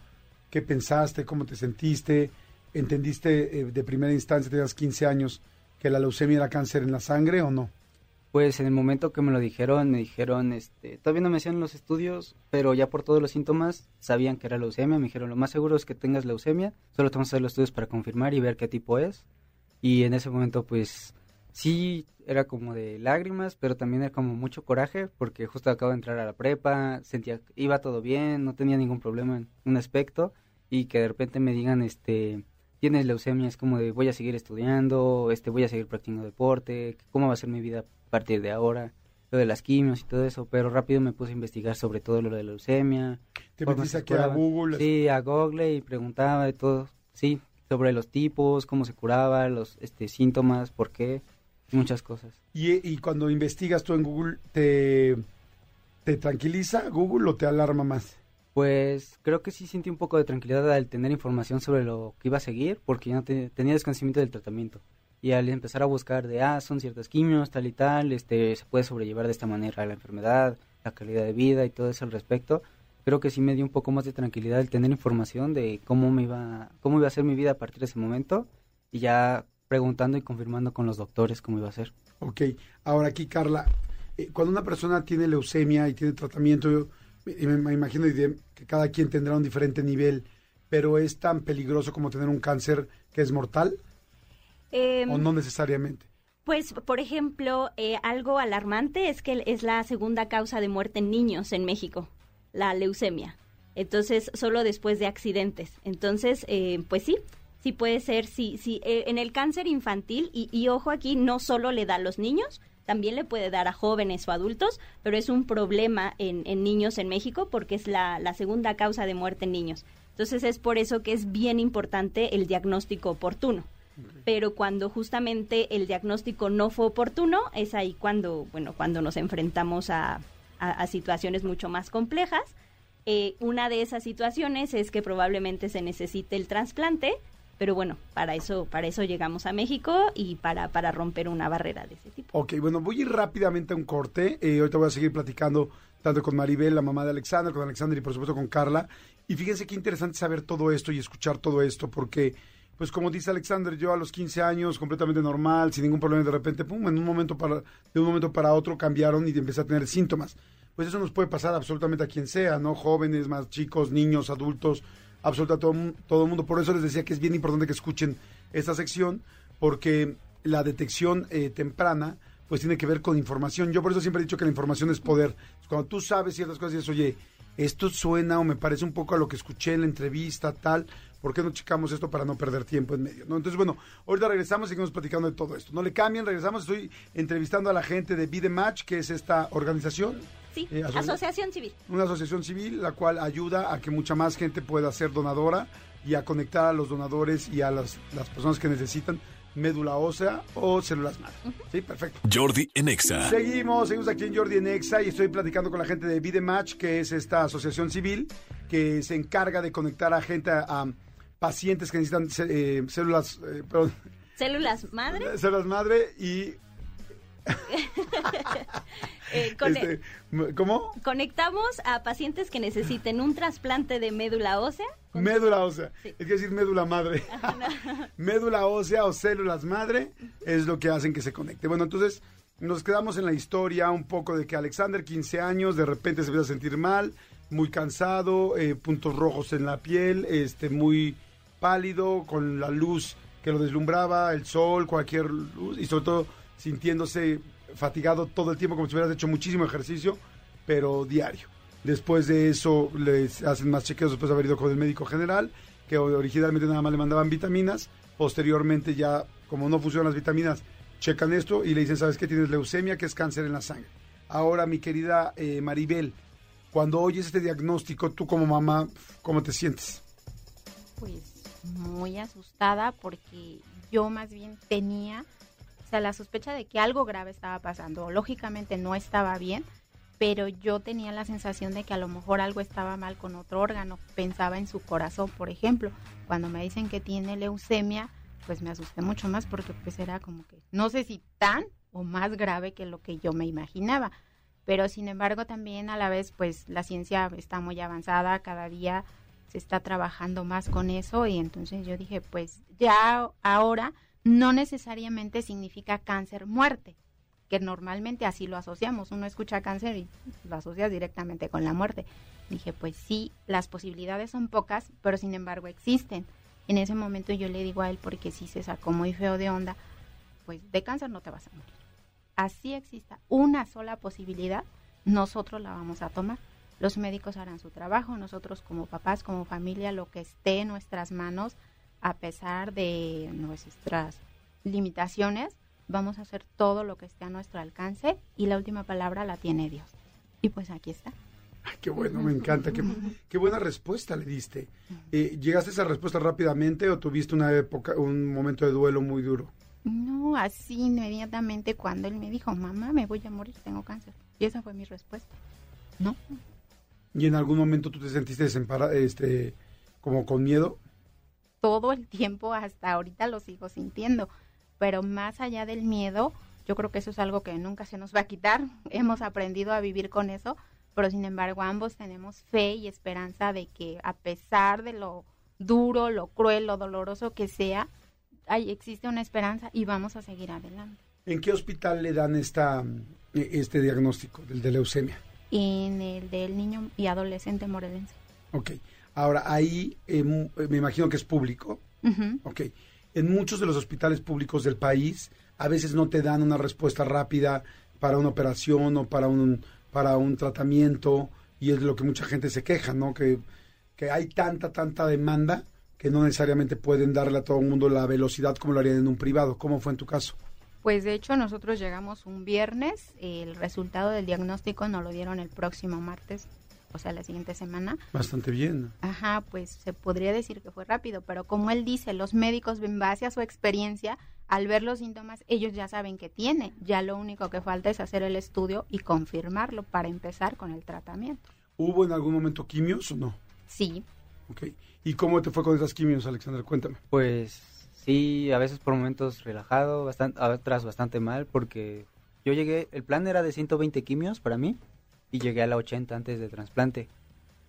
¿qué pensaste? ¿Cómo te sentiste? ¿Entendiste eh, de primera instancia, tenías 15 años, que la leucemia era cáncer en la sangre o no? Pues en el momento que me lo dijeron, me dijeron, este, todavía no me hacían los estudios, pero ya por todos los síntomas sabían que era leucemia. Me dijeron, lo más seguro es que tengas leucemia, solo te vamos a hacer los estudios para confirmar y ver qué tipo es. Y en ese momento, pues, sí, era como de lágrimas, pero también era como mucho coraje, porque justo acabo de entrar a la prepa, sentía iba todo bien, no tenía ningún problema en un aspecto, y que de repente me digan, este, tienes leucemia, es como de voy a seguir estudiando, este, voy a seguir practicando deporte, cómo va a ser mi vida partir de ahora, lo de las quimios y todo eso, pero rápido me puse a investigar sobre todo lo de la leucemia. Te metiste aquí a. Google. Sí, a Google y preguntaba de todo, sí, sobre los tipos, cómo se curaba, los este, síntomas, por qué. muchas cosas. Y, y cuando investigas tú en Google, ¿te, ¿te tranquiliza Google o te alarma más? Pues creo que sí sentí un poco de tranquilidad al tener información sobre lo que iba a seguir, porque ya no te- tenía desconocimiento del tratamiento. Y al empezar a buscar de, ah, son ciertas quimios, tal y tal, este, se puede sobrellevar de esta manera la enfermedad, la calidad de vida y todo eso al respecto, creo que sí me dio un poco más de tranquilidad el tener información de cómo me iba, cómo iba a ser mi vida a partir de ese momento, y ya preguntando y confirmando con los doctores cómo iba a ser. Ok, ahora aquí Carla, eh, cuando una persona tiene leucemia y tiene tratamiento, yo me, imagino que cada quien tendrá un diferente nivel, pero es tan peligroso como tener un cáncer que es mortal Em, o no necesariamente. Pues, por ejemplo, eh, algo alarmante es que es la segunda causa de muerte en niños en México, la leucemia. Entonces, solo después de accidentes. Entonces, eh, pues sí, sí puede ser, sí, sí. eh, en el cáncer infantil, y, y ojo aquí, no solo le da a los niños, también le puede dar a jóvenes o adultos, pero es un problema en, en niños en México porque es la, la segunda causa de muerte en niños. Entonces, es por eso que es bien importante el diagnóstico oportuno pero cuando justamente el diagnóstico no fue oportuno, es ahí cuando, bueno, cuando nos enfrentamos a, a- a situaciones mucho más complejas. Eh, una de esas situaciones es que probablemente se necesite el trasplante, pero bueno, para eso, para eso llegamos a México y para, para romper una barrera de ese tipo. Ok, bueno, voy a ir rápidamente a un corte. Eh, ahorita voy a seguir platicando tanto con Maribel, la mamá de Alexander, con Alexander y por supuesto con Carla. Y fíjense qué interesante saber todo esto y escuchar todo esto, porque, pues como dice Alexander, yo a los 15 años, completamente normal, sin ningún problema, de repente, pum, en un momento para, de un momento para otro cambiaron y empecé a tener síntomas. Pues eso nos puede pasar absolutamente a quien sea, ¿no? Jóvenes, más chicos, niños, adultos, absolutamente todo, todo el mundo. Por eso les decía que es bien importante que escuchen esta sección, porque la detección eh, temprana pues tiene que ver con información. Yo por eso siempre he dicho que la información es poder. Cuando tú sabes ciertas cosas y dices, oye, esto suena o me parece un poco a lo que escuché en la entrevista, tal, ¿por qué no checamos esto para no perder tiempo en medio? ¿no? Entonces, bueno, ahorita regresamos y seguimos platicando de todo esto. No le cambien, regresamos, estoy entrevistando a la gente de Be The Match, que es esta organización, Sí, Eh, asoci- asociación civil. una asociación civil, la cual ayuda a que mucha más gente pueda ser donadora y a conectar a los donadores y a las, las personas que necesitan médula ósea o células madre. Sí, perfecto. Jordi en Exa. Seguimos, seguimos aquí en Jordi en Exa y estoy platicando con la gente de Be The Match, que es esta asociación civil que se encarga de conectar a gente, a, a pacientes que necesitan eh, células, eh, perdón, Células madre. células madre y... eh, con- este, ¿Cómo? Conectamos a pacientes que necesiten un trasplante de médula ósea. Médula ósea. Sí. Es decir médula madre. médula ósea o células madre es lo que hacen que se conecte. Bueno, entonces nos quedamos en la historia un poco de que Alexander, 15 años, de repente se empieza a sentir mal, muy cansado, eh, puntos rojos en la piel, este, muy pálido, con la luz que lo deslumbraba, el sol, cualquier luz, y sobre todo sintiéndose fatigado todo el tiempo, como si hubieras hecho muchísimo ejercicio, pero diario. Después de eso les hacen más chequeos después de haber ido con el médico general, que originalmente nada más le mandaban vitaminas. Posteriormente ya, como no funcionan las vitaminas, checan esto y le dicen, ¿sabes qué? Tienes leucemia, que es cáncer en la sangre. Ahora, mi querida eh, Maribel, cuando oyes este diagnóstico, tú como mamá, ¿cómo te sientes? Pues muy asustada porque yo más bien tenía, o sea, la sospecha de que algo grave estaba pasando. Lógicamente no estaba bien, pero yo tenía la sensación de que a lo mejor algo estaba mal con otro órgano. Pensaba en su corazón, por ejemplo. Cuando me dicen que tiene leucemia, pues me asusté mucho más porque pues era como que, no sé si tan o más grave que lo que yo me imaginaba. Pero sin embargo también a la vez pues la ciencia está muy avanzada, cada día se está trabajando más con eso y entonces yo dije pues ya ahora no necesariamente significa cáncer muerte, que normalmente así lo asociamos, uno escucha cáncer y lo asocias directamente con la muerte. Dije pues sí, las posibilidades son pocas, pero sin embargo existen. En ese momento yo le digo a él porque sí se sacó muy feo de onda, pues de cáncer no te vas a morir. Así exista una sola posibilidad, nosotros la vamos a tomar. Los médicos harán su trabajo, nosotros como papás, como familia, lo que esté en nuestras manos, a pesar de nuestras limitaciones, vamos a hacer todo lo que esté a nuestro alcance y la última palabra la tiene Dios. Y pues aquí está. Ay, qué bueno, me encanta. Qué, qué buena respuesta le diste. Eh, ¿Llegaste a esa respuesta rápidamente o tuviste una época, un momento de duelo muy duro? No, así inmediatamente cuando él me dijo, mamá, me voy a morir, tengo cáncer. Y esa fue mi respuesta. No. ¿Y en algún momento tú te sentiste este, como con miedo? Todo el tiempo, hasta ahorita lo sigo sintiendo. Pero más allá del miedo, yo creo que eso es algo que nunca se nos va a quitar. Hemos aprendido a vivir con eso, pero sin embargo ambos tenemos fe y esperanza de que a pesar de lo duro, lo cruel, lo doloroso que sea, hay, existe una esperanza y vamos a seguir adelante. ¿En qué hospital le dan esta, este diagnóstico del de leucemia? En el del niño y adolescente morelense. Ok. Ahora, ahí eh, me imagino que es público. Ujú. Ok. En muchos de los hospitales públicos del país, a veces no te dan una respuesta rápida para una operación o para un, para un tratamiento, y es de lo que mucha gente se queja, ¿no? Que, que hay tanta, tanta demanda que no necesariamente pueden darle a todo el mundo la velocidad como lo harían en un privado. ¿Cómo fue en tu caso? Pues de hecho nosotros llegamos un viernes, el resultado del diagnóstico nos lo dieron el próximo martes, o sea, la siguiente semana. Bastante bien. Ajá, pues se podría decir que fue rápido, pero como él dice, los médicos en base a su experiencia, al ver los síntomas, ellos ya saben que tiene. Ya lo único que falta es hacer el estudio y confirmarlo para empezar con el tratamiento. ¿Hubo en algún momento quimios o no? Sí, Ok. ¿Y cómo te fue con esas quimios, Alexander? Cuéntame. Pues sí, a veces por momentos relajado, bastante, a otras bastante mal, porque yo llegué, el plan era de 120 quimios para mí y llegué a la 80 antes del trasplante.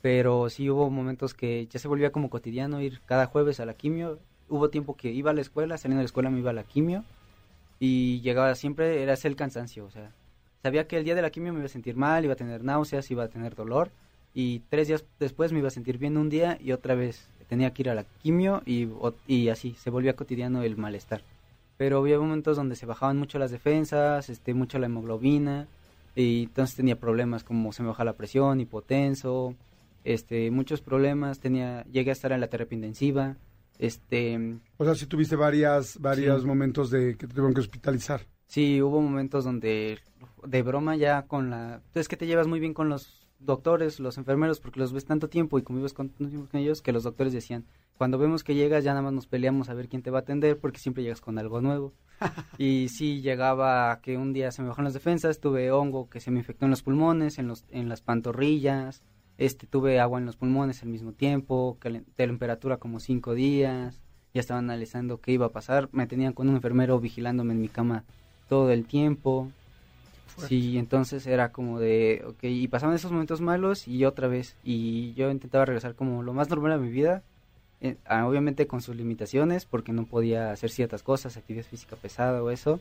Pero sí hubo momentos que ya se volvía como cotidiano ir cada jueves a la quimio. Hubo tiempo que iba a la escuela, saliendo de la escuela me iba a la quimio y llegaba siempre, era ese el cansancio, o sea, sabía que el día de la quimio me iba a sentir mal, iba a tener náuseas, iba a tener dolor y tres días después me iba a sentir bien un día y otra vez tenía que ir a la quimio y, y así se volvía cotidiano el malestar. Pero había momentos donde se bajaban mucho las defensas, este, mucho la hemoglobina y entonces tenía problemas como se me baja la presión, hipotenso, este, muchos problemas, tenía, llegué a estar en la terapia intensiva, este, O sea, si tuviste varias, varios Sí. momentos de que te tuvieron que hospitalizar. Sí, hubo momentos donde de broma ya con la... Es que te llevas muy bien con los doctores, los enfermeros, porque los ves tanto tiempo y convives con, con ellos que los doctores decían, cuando vemos que llegas ya nada más nos peleamos a ver quién te va a atender porque siempre llegas con algo nuevo. y sí, llegaba que un día se me bajaron las defensas, tuve hongo que se me infectó en los pulmones, en, los, en las pantorrillas, este, tuve agua en los pulmones al mismo tiempo, temperatura como cinco días, ya estaban analizando qué iba a pasar, me tenían con un enfermero vigilándome en mi cama todo el tiempo. Sí, entonces era como de, ok, y pasaban esos momentos malos y otra vez, y yo intentaba regresar como lo más normal a mi vida, eh, ah, obviamente con sus limitaciones, porque no podía hacer ciertas cosas, actividad física pesada o eso,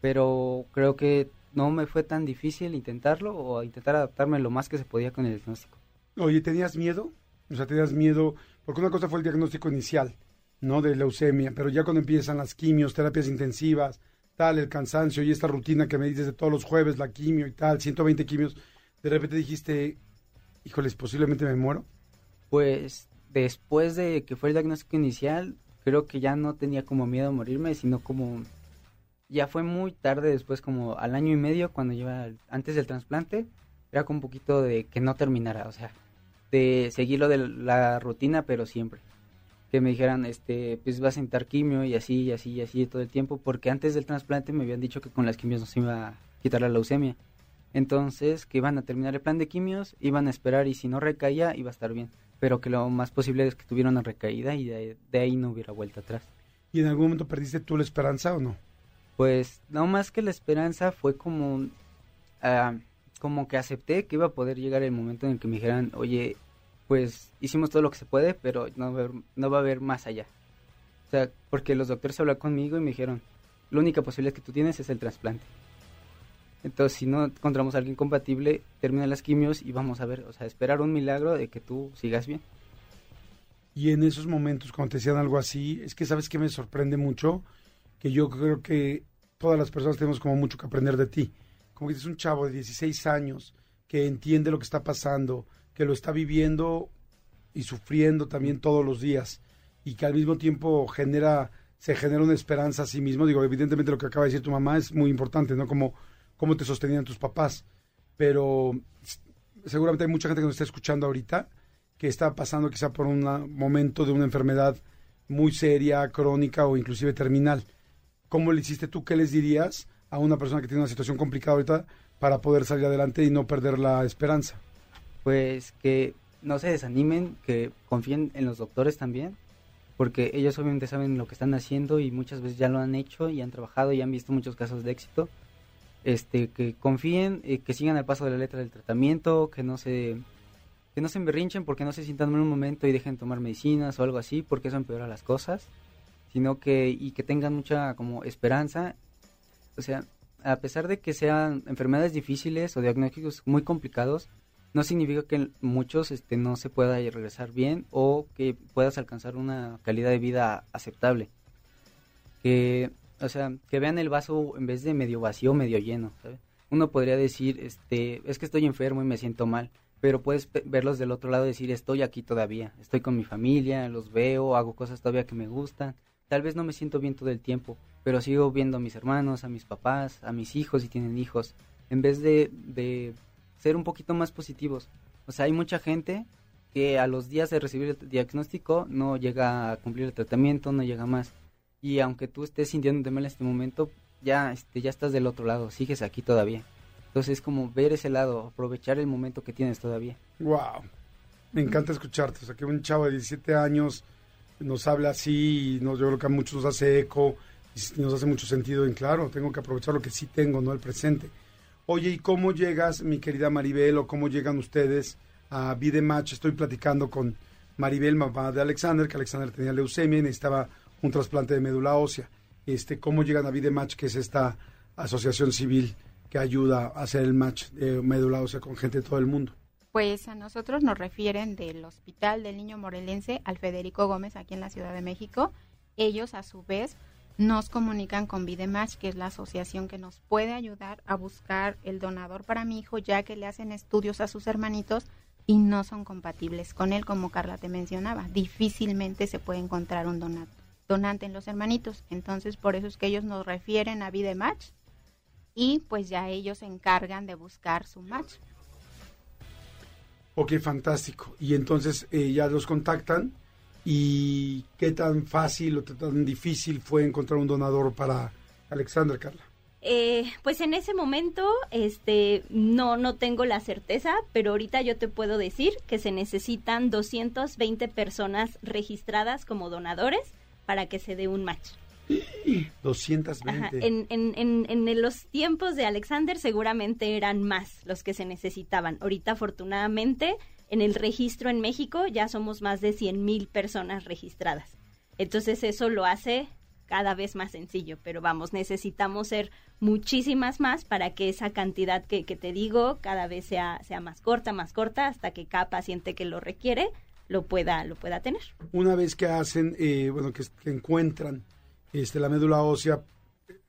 pero creo que no me fue tan difícil intentarlo o intentar adaptarme lo más que se podía con el diagnóstico. Oye, ¿tenías miedo? O sea, ¿tenías miedo? Porque una cosa fue el diagnóstico inicial, ¿no? De leucemia, pero ya cuando empiezan las quimios, terapias intensivas, tal, el cansancio y esta rutina que me dices de todos los jueves, la quimio y tal, 120 quimios, de repente dijiste, híjoles, posiblemente me muero. Pues después de que fue el diagnóstico inicial, creo que ya no tenía como miedo a morirme, sino como ya fue muy tarde después, como al año y medio, cuando iba antes del trasplante, era como un poquito de que no terminara, o sea, de seguir lo de la rutina, pero siempre. Que me dijeran, este, pues vas a intentar quimio y así, y así, y así todo el tiempo, porque antes del trasplante me habían dicho que con las quimios no se iba a quitar la leucemia. Entonces, que iban a terminar el plan de quimios, iban a esperar y si no recaía, iba a estar bien. Pero que lo más posible es que tuviera una recaída y de, de ahí no hubiera vuelta atrás. ¿Y en algún momento perdiste tú la esperanza o no? Pues no más que la esperanza fue como, ah, como que acepté que iba a poder llegar el momento en el que me dijeran, oye, pues hicimos todo lo que se puede, pero no va a haber, más allá. O sea, porque los doctores hablaron conmigo y me dijeron, la única posibilidad que tú tienes es el trasplante. Entonces, si no encontramos a alguien compatible, termina las quimios y vamos a ver, o sea, esperar un milagro de que tú sigas bien. Y en esos momentos, cuando te decían algo así, es que sabes que me sorprende mucho, que yo creo que todas las personas tenemos como mucho que aprender de ti. Como que es un chavo de 16 años que entiende lo que está pasando, que lo está viviendo y sufriendo también todos los días y que al mismo tiempo genera se genera una esperanza a sí mismo. Digo, evidentemente lo que acaba de decir tu mamá es muy importante, ¿no? Como cómo te sostenían tus papás, pero seguramente hay mucha gente que nos está escuchando ahorita que está pasando quizá por un momento de una enfermedad muy seria, crónica o inclusive terminal. ¿cómo le hiciste tú? ¿Qué les dirías a una persona que tiene una situación complicada ahorita para poder salir adelante y no perder la esperanza? Pues que no se desanimen, que confíen en los doctores también, porque ellos obviamente saben lo que están haciendo y muchas veces ya lo han hecho y han trabajado y han visto muchos casos de éxito. Este, que confíen, eh, que sigan el paso de la letra del tratamiento, que no se que no se emberrinchen porque no se sientan en un momento y dejen tomar medicinas o algo así, porque eso empeora las cosas, sino que y que tengan mucha como esperanza, o sea, a pesar de que sean enfermedades difíciles o diagnósticos muy complicados, no significa que muchos este, no se pueda regresar bien o que puedas alcanzar una calidad de vida aceptable. Que, o sea, que vean el vaso en vez de medio vacío, medio lleno, Uno podría decir, este, es que estoy enfermo y me siento mal, pero puedes verlos del otro lado y decir, estoy aquí todavía, estoy con mi familia, los veo, hago cosas todavía que me gustan. Tal vez no me siento bien todo el tiempo, pero sigo viendo a mis hermanos, a mis papás, a mis hijos si tienen hijos, en vez de, de ser un poquito más positivos. O sea, hay mucha gente que a los días de recibir el diagnóstico no llega a cumplir el tratamiento, no llega más. Y aunque tú estés sintiéndote mal en este momento, ya, este, ya estás del otro lado, sigues aquí todavía. Entonces es como ver ese lado, aprovechar el momento que tienes todavía. Wow, me encanta escucharte. O sea, que un chavo de 17 años nos habla así y nos, yo creo que a muchos nos hace eco y nos hace mucho sentido en claro, tengo que aprovechar lo que sí tengo, no el presente. Oye, ¿y cómo llegas, mi querida Maribel, o cómo llegan ustedes a Vidematch? Estoy platicando con Maribel, mamá de Alexander, que Alexander tenía leucemia y necesitaba un trasplante de médula ósea. Este, ¿Cómo llegan a Vidematch, que es esta asociación civil que ayuda a hacer el match de médula ósea con gente de todo el mundo? Pues a nosotros nos refieren del Hospital del Niño Morelense al Federico Gómez aquí en la Ciudad de México. Ellos a su vez nos comunican con Vidematch, que es la asociación que nos puede ayudar a buscar el donador para mi hijo, ya que le hacen estudios a sus hermanitos y no son compatibles con él, como Carla te mencionaba. Difícilmente se puede encontrar un donante en los hermanitos. Entonces, por eso es que ellos nos refieren a Vidematch y pues ya ellos se encargan de buscar su match. Ok, fantástico. Y entonces eh, ya los contactan ¿Y qué tan fácil o tan difícil fue encontrar un donador para Alexander, Carla? Eh, pues en ese momento, este, no, no tengo la certeza, pero ahorita yo te puedo decir que se necesitan 220 personas registradas como donadores para que se dé un match. 220. En, en, en, en, los tiempos de Alexander seguramente eran más los que se necesitaban. Ahorita afortunadamente en el registro en México ya somos más de 100 mil personas registradas. Entonces eso lo hace cada vez más sencillo, pero vamos, necesitamos ser muchísimas más para que esa cantidad que, te digo cada vez sea, sea más corta, más corta, hasta que cada paciente que lo requiere lo pueda, lo pueda tener. Una vez que hacen, eh, bueno, que, encuentran este, la médula ósea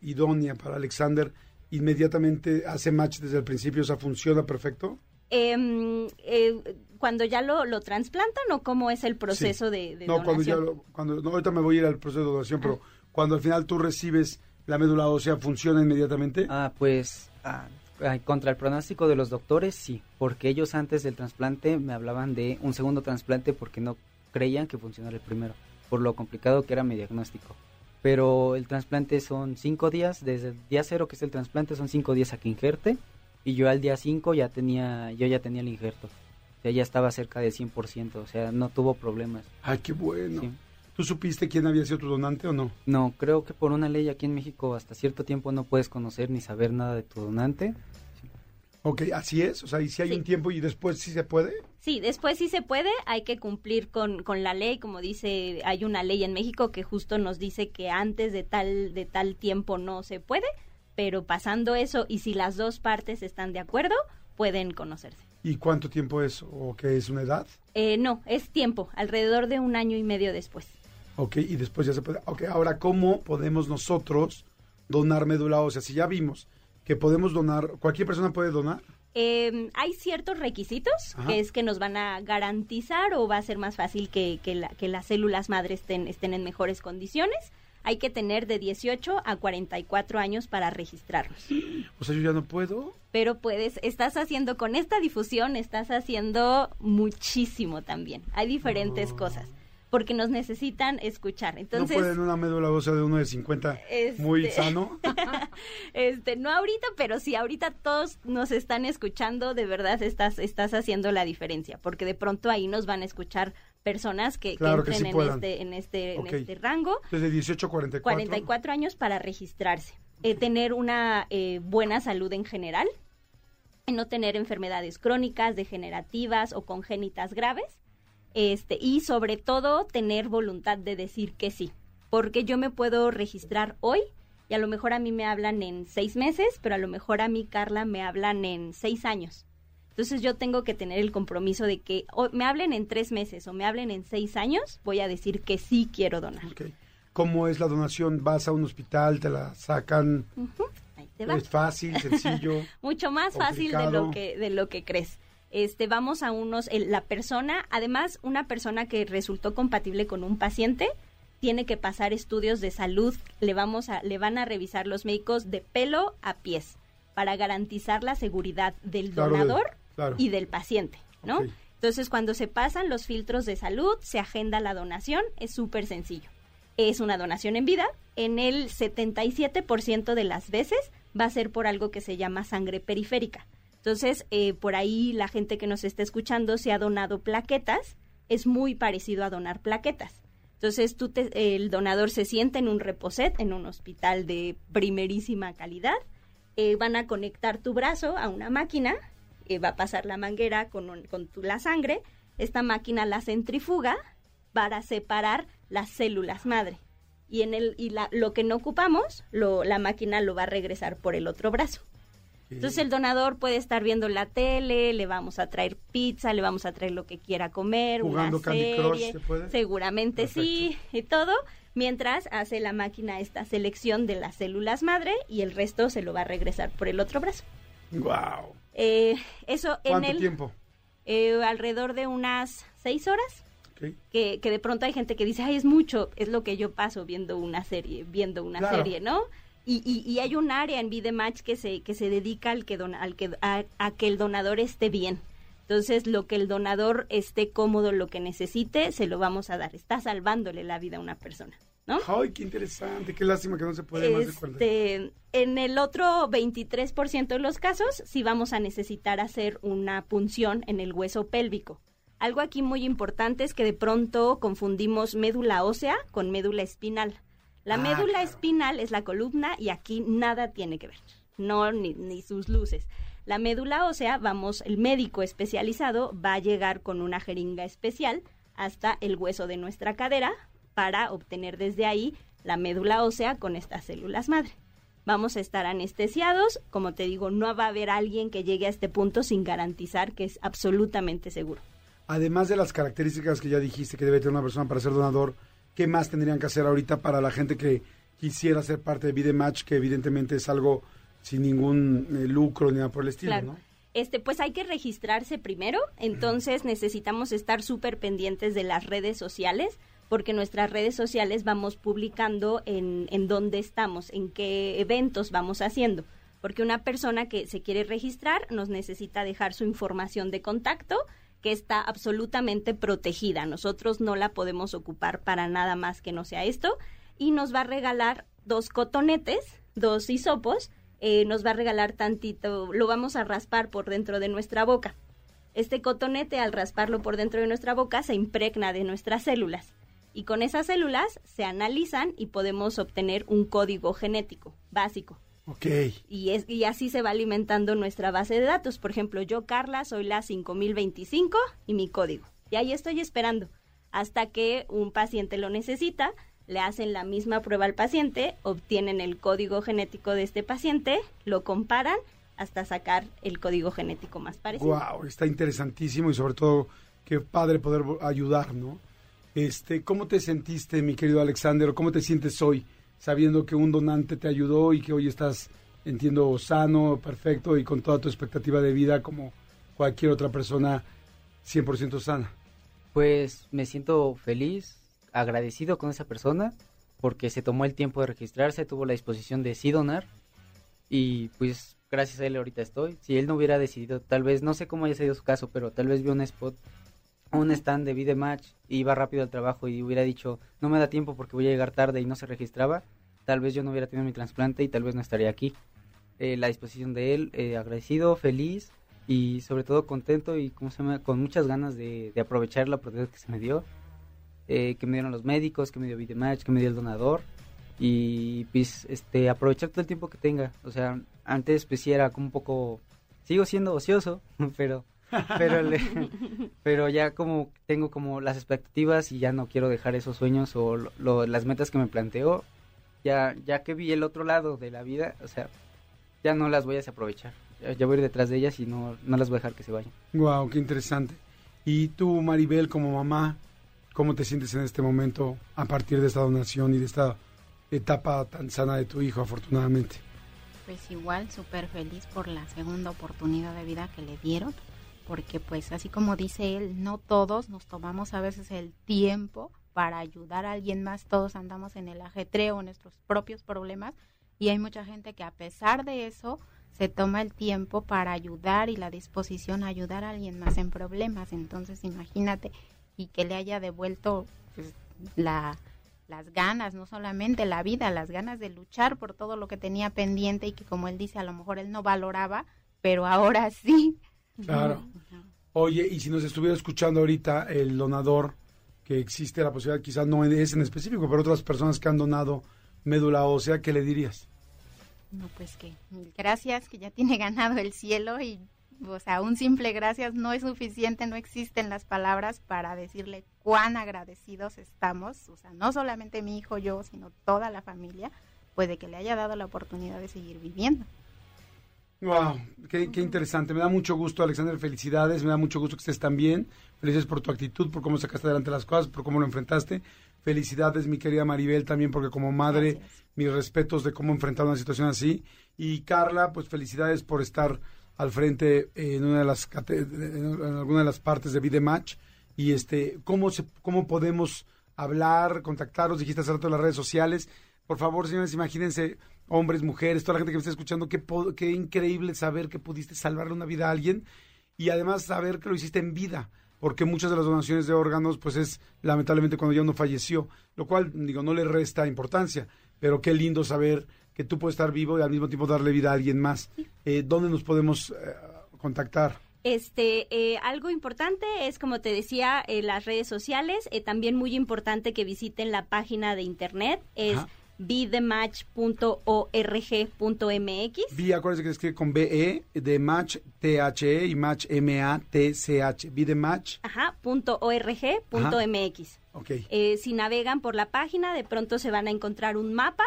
idónea para Alexander, inmediatamente hace match desde el principio, o sea, funciona perfecto. Em, eh, cuando ya lo, lo trasplantan o cómo es el proceso de, de, no, Cuando ya cuando, no, ahorita me voy a ir al proceso de donación, pero ah. cuando al final tú recibes la médula ósea, ¿funciona inmediatamente? Ah, pues ah, contra el pronóstico de los doctores, sí, porque ellos antes del trasplante me hablaban de un segundo trasplante porque no creían que funcionara el primero, por lo complicado que era mi diagnóstico. Pero el trasplante son cinco días, desde el día cero que es el trasplante son cinco días a que injerte y yo al día 5 ya tenía, yo ya tenía el injerto. O sea, ya estaba cerca de 100%, o sea, no tuvo problemas. Ay, qué bueno. ¿Tú supiste quién había sido tu donante o no? No, creo que por una ley aquí en México hasta cierto tiempo no puedes conocer ni saber nada de tu donante. Ok, así es. O sea, ¿y si hay un tiempo y después sí se puede? Sí, después sí se puede. Hay que cumplir con, con la ley. Como dice, hay una ley en México que justo nos dice que antes de tal, de tal tiempo no se puede pero pasando eso y si las dos partes están de acuerdo, pueden conocerse. ¿Y cuánto tiempo es o qué es una edad? Eh, no, es tiempo, alrededor de un año y medio después. Ok, y después ya se puede. Ok, ahora, ¿cómo podemos nosotros donar médula ósea? Si ya vimos que podemos donar, ¿cualquier persona puede donar? Em, hay ciertos requisitos que es que nos van a garantizar o va a ser más fácil que, que, que las células madres estén, estén en mejores condiciones hay que tener de 18 a 44 años para registrarnos. O sea, yo ya no puedo. Pero puedes, estás haciendo con esta difusión, estás haciendo muchísimo también. Hay diferentes cosas. porque nos necesitan escuchar. Entonces, no pueden una médula ósea de uno de 50 Este- muy sano. este, no ahorita, pero si ahorita todos nos están escuchando, de verdad estás, estás haciendo la diferencia, porque de pronto ahí nos van a escuchar personas que, Claro que entren sí en puedan. este, en este, en este rango. Desde 18 a 44. 44 años para registrarse. Eh, tener una eh, buena salud en general, no tener enfermedades crónicas, degenerativas o congénitas graves, este, y sobre todo tener voluntad de decir que sí, porque yo me puedo registrar hoy y a lo mejor a mí me hablan en seis meses, pero a lo mejor a mí, Carla, me hablan en seis años. Entonces yo tengo que tener el compromiso de que o me hablen en tres meses o me hablen en seis años, voy a decir que sí quiero donar. ¿Cómo es la donación? ¿Vas a un hospital, te la sacan? Ahí te va. ¿Es fácil, sencillo? mucho más fácil de lo que de lo que crees. Este, vamos a unos el- la persona, además una persona que resultó compatible con un paciente tiene que pasar estudios de salud, le vamos a le van a revisar los médicos de pelo a pies para garantizar la seguridad del Claro, donador claro. y del paciente, ¿no? Ok. Entonces, cuando se pasan los filtros de salud, se agenda la donación, es súper sencillo. Es una donación en vida, en el 77% de las veces va a ser por algo que se llama sangre periférica. Entonces, eh, por ahí la gente que nos está escuchando se ha donado plaquetas, es muy parecido a donar plaquetas. Entonces, tú te- el donador se sienta en un reposet, en un hospital de primerísima calidad, eh, van a conectar tu brazo a una máquina, eh, va a pasar la manguera con, un- con tu- la sangre, esta máquina la centrifuga para separar las células madre. Y, en el, y la- lo que no ocupamos, lo, la máquina lo va a regresar por el otro brazo. Entonces el donador puede estar viendo la tele, le vamos a traer pizza, le vamos a traer lo que quiera comer, Jugando una Candy Crush, serie, ¿se puede? seguramente sí, y todo, mientras hace la máquina esta selección de las células madre y el resto se lo va a regresar por el otro brazo. Wow. Eh, eso en ¿Cuánto el tiempo? eh, alrededor de unas seis horas. Que, que de pronto hay gente que dice, ay, es mucho, es lo que yo paso viendo una serie, viendo una Claro. serie, ¿no? Y, y, y hay un área en Vidematch que se, que se dedica al que dona- al que, a, a que el donador esté bien. Entonces, lo que el donador esté cómodo, lo que necesite, se lo vamos a dar. Está salvándole la vida a una persona, ¿no? Ay, qué interesante. Qué lástima que no se puede más de 40. Este, en el otro 23% de los casos, sí vamos a necesitar hacer una punción en el hueso pélvico. Algo aquí muy importante es que de pronto confundimos médula ósea con médula espinal. La Ah, médula claro. espinal es la columna y aquí nada tiene que ver, no ni, ni sus luces. La médula ósea, vamos, el médico especializado va a llegar con una jeringa especial hasta el hueso de nuestra cadera para obtener desde ahí la médula ósea con estas células madre. Vamos a estar anestesiados, como te digo, no va a haber alguien que llegue a este punto sin garantizar que es absolutamente seguro. Además de las características que ya dijiste que debe tener una persona para ser donador, ¿qué más tendrían que hacer ahorita para la gente que quisiera ser parte de Vidematch, que evidentemente es algo sin ningún eh, lucro ni nada por el estilo, Claro. ¿no? Este, pues hay que registrarse primero, entonces necesitamos estar súper pendientes de las redes sociales, porque nuestras redes sociales vamos publicando en, dónde estamos, en qué eventos vamos haciendo. Porque una persona que se quiere registrar nos necesita dejar su información de contacto, que está absolutamente protegida. Nosotros no la podemos ocupar para nada más que no sea esto. Y nos va a regalar dos cotonetes, dos hisopos, eh, nos va a regalar tantito, lo vamos a raspar por dentro de nuestra boca. Este cotonete, al rasparlo por dentro de nuestra boca, se impregna de nuestras células. Y con esas células se analizan y podemos obtener un código genético básico. Ok. Y, es, y así se va alimentando nuestra base de datos. Por ejemplo, yo, Carla, soy la 5025 y mi código. Y ahí estoy esperando hasta que un paciente lo necesita, le hacen la misma prueba al paciente, obtienen el código genético de este paciente, lo comparan hasta sacar el código genético más parecido. Wow, está interesantísimo y sobre todo qué padre poder ayudar, ¿no? Este, ¿cómo te sentiste, mi querido Alexander, cómo te sientes hoy, sabiendo que un donante te ayudó y que hoy estás, entiendo, sano, perfecto y con toda tu expectativa de vida como cualquier otra persona 100% sana? Pues me siento feliz, agradecido con esa persona, porque se tomó el tiempo de registrarse, tuvo la disposición de sí donar, y pues gracias a él ahorita estoy. Si él no hubiera decidido, tal vez, no sé cómo haya sido su caso, pero tal vez vio un spot un stand de Video Match, iba rápido al trabajo y hubiera dicho, no me da tiempo porque voy a llegar tarde y no se registraba, tal vez yo no hubiera tenido mi trasplante y tal vez no estaría aquí. Eh, la disposición de él, eh, agradecido, feliz y sobre todo contento y ¿cómo se llama? con muchas ganas de, de aprovechar la oportunidad que se me dio, eh, que me dieron los médicos, que me dio Video Match, que me dio el donador y pues este aprovechar todo el tiempo que tenga. O sea, antes pues sí era como un poco, sigo siendo ocioso, pero pero le- pero ya como tengo como las expectativas y ya no quiero dejar esos sueños o lo- lo- las metas que me planteo ya ya que vi el otro lado de la vida o sea ya no las voy a desaprovechar ya, ya voy a ir detrás de ellas y no no las voy a dejar que se vayan Wow, qué interesante. Y tú, Maribel, como mamá, ¿cómo te sientes en este momento a partir de esta donación y de esta etapa tan sana de tu hijo, afortunadamente? Pues igual súper feliz por la segunda oportunidad de vida que le dieron, porque pues así como dice él, no todos nos tomamos a veces el tiempo para ayudar a alguien más, todos andamos en el ajetreo, en nuestros propios problemas, y hay mucha gente que a pesar de eso se toma el tiempo para ayudar y la disposición a ayudar a alguien más en problemas, entonces imagínate y que le haya devuelto pues, la las ganas, no solamente la vida, las ganas de luchar por todo lo que tenía pendiente y que como él dice, a lo mejor él no valoraba, pero ahora sí. Claro. Oye, y si nos estuviera escuchando ahorita el donador, que existe la posibilidad, quizás no es en específico, pero otras personas que han donado médula ósea, ¿qué le dirías? No, pues que gracias, que ya tiene ganado el cielo y, o sea, un simple gracias no es suficiente, no existen las palabras para decirle cuán agradecidos estamos, o sea, no solamente mi hijo, yo, sino toda la familia, pues de que le haya dado la oportunidad de seguir viviendo. Wow, qué, qué interesante. Me da mucho gusto, Alexander. Felicidades. Me da mucho gusto que estés tan bien. Felicidades por tu actitud, por cómo sacaste adelante las cosas, por cómo lo enfrentaste. Felicidades, mi querida Maribel, también porque como madre, Gracias. mis respetos de cómo enfrentar una situación así. Y Carla, pues felicidades por estar al frente eh, en una de las en alguna de las partes de Vida Match. Y este, cómo se, cómo podemos hablar, contactaros. Dijiste hace rato en las redes sociales. Por favor, señores, imagínense, hombres, mujeres, toda la gente que me está escuchando, qué, qué increíble saber que pudiste salvarle una vida a alguien y además saber que lo hiciste en vida, porque muchas de las donaciones de órganos, pues es lamentablemente cuando ya uno falleció, lo cual, digo, no le resta importancia, pero qué lindo saber que tú puedes estar vivo y al mismo tiempo darle vida a alguien más. Eh, ¿Dónde nos podemos eh, contactar? Este, eh, algo importante es, como te decía, eh, las redes sociales. eh, también muy importante que visiten la página de internet. Es Ajá. bethematch.org.mx. Vi, acuérdense que se escribe con BE, de Match, T-H-E y Match, M-A-T-C-H. Vi de Match, Ajá, punto punto Ajá. .mx. ok. Eh, si navegan por la página, de pronto se van a encontrar un mapa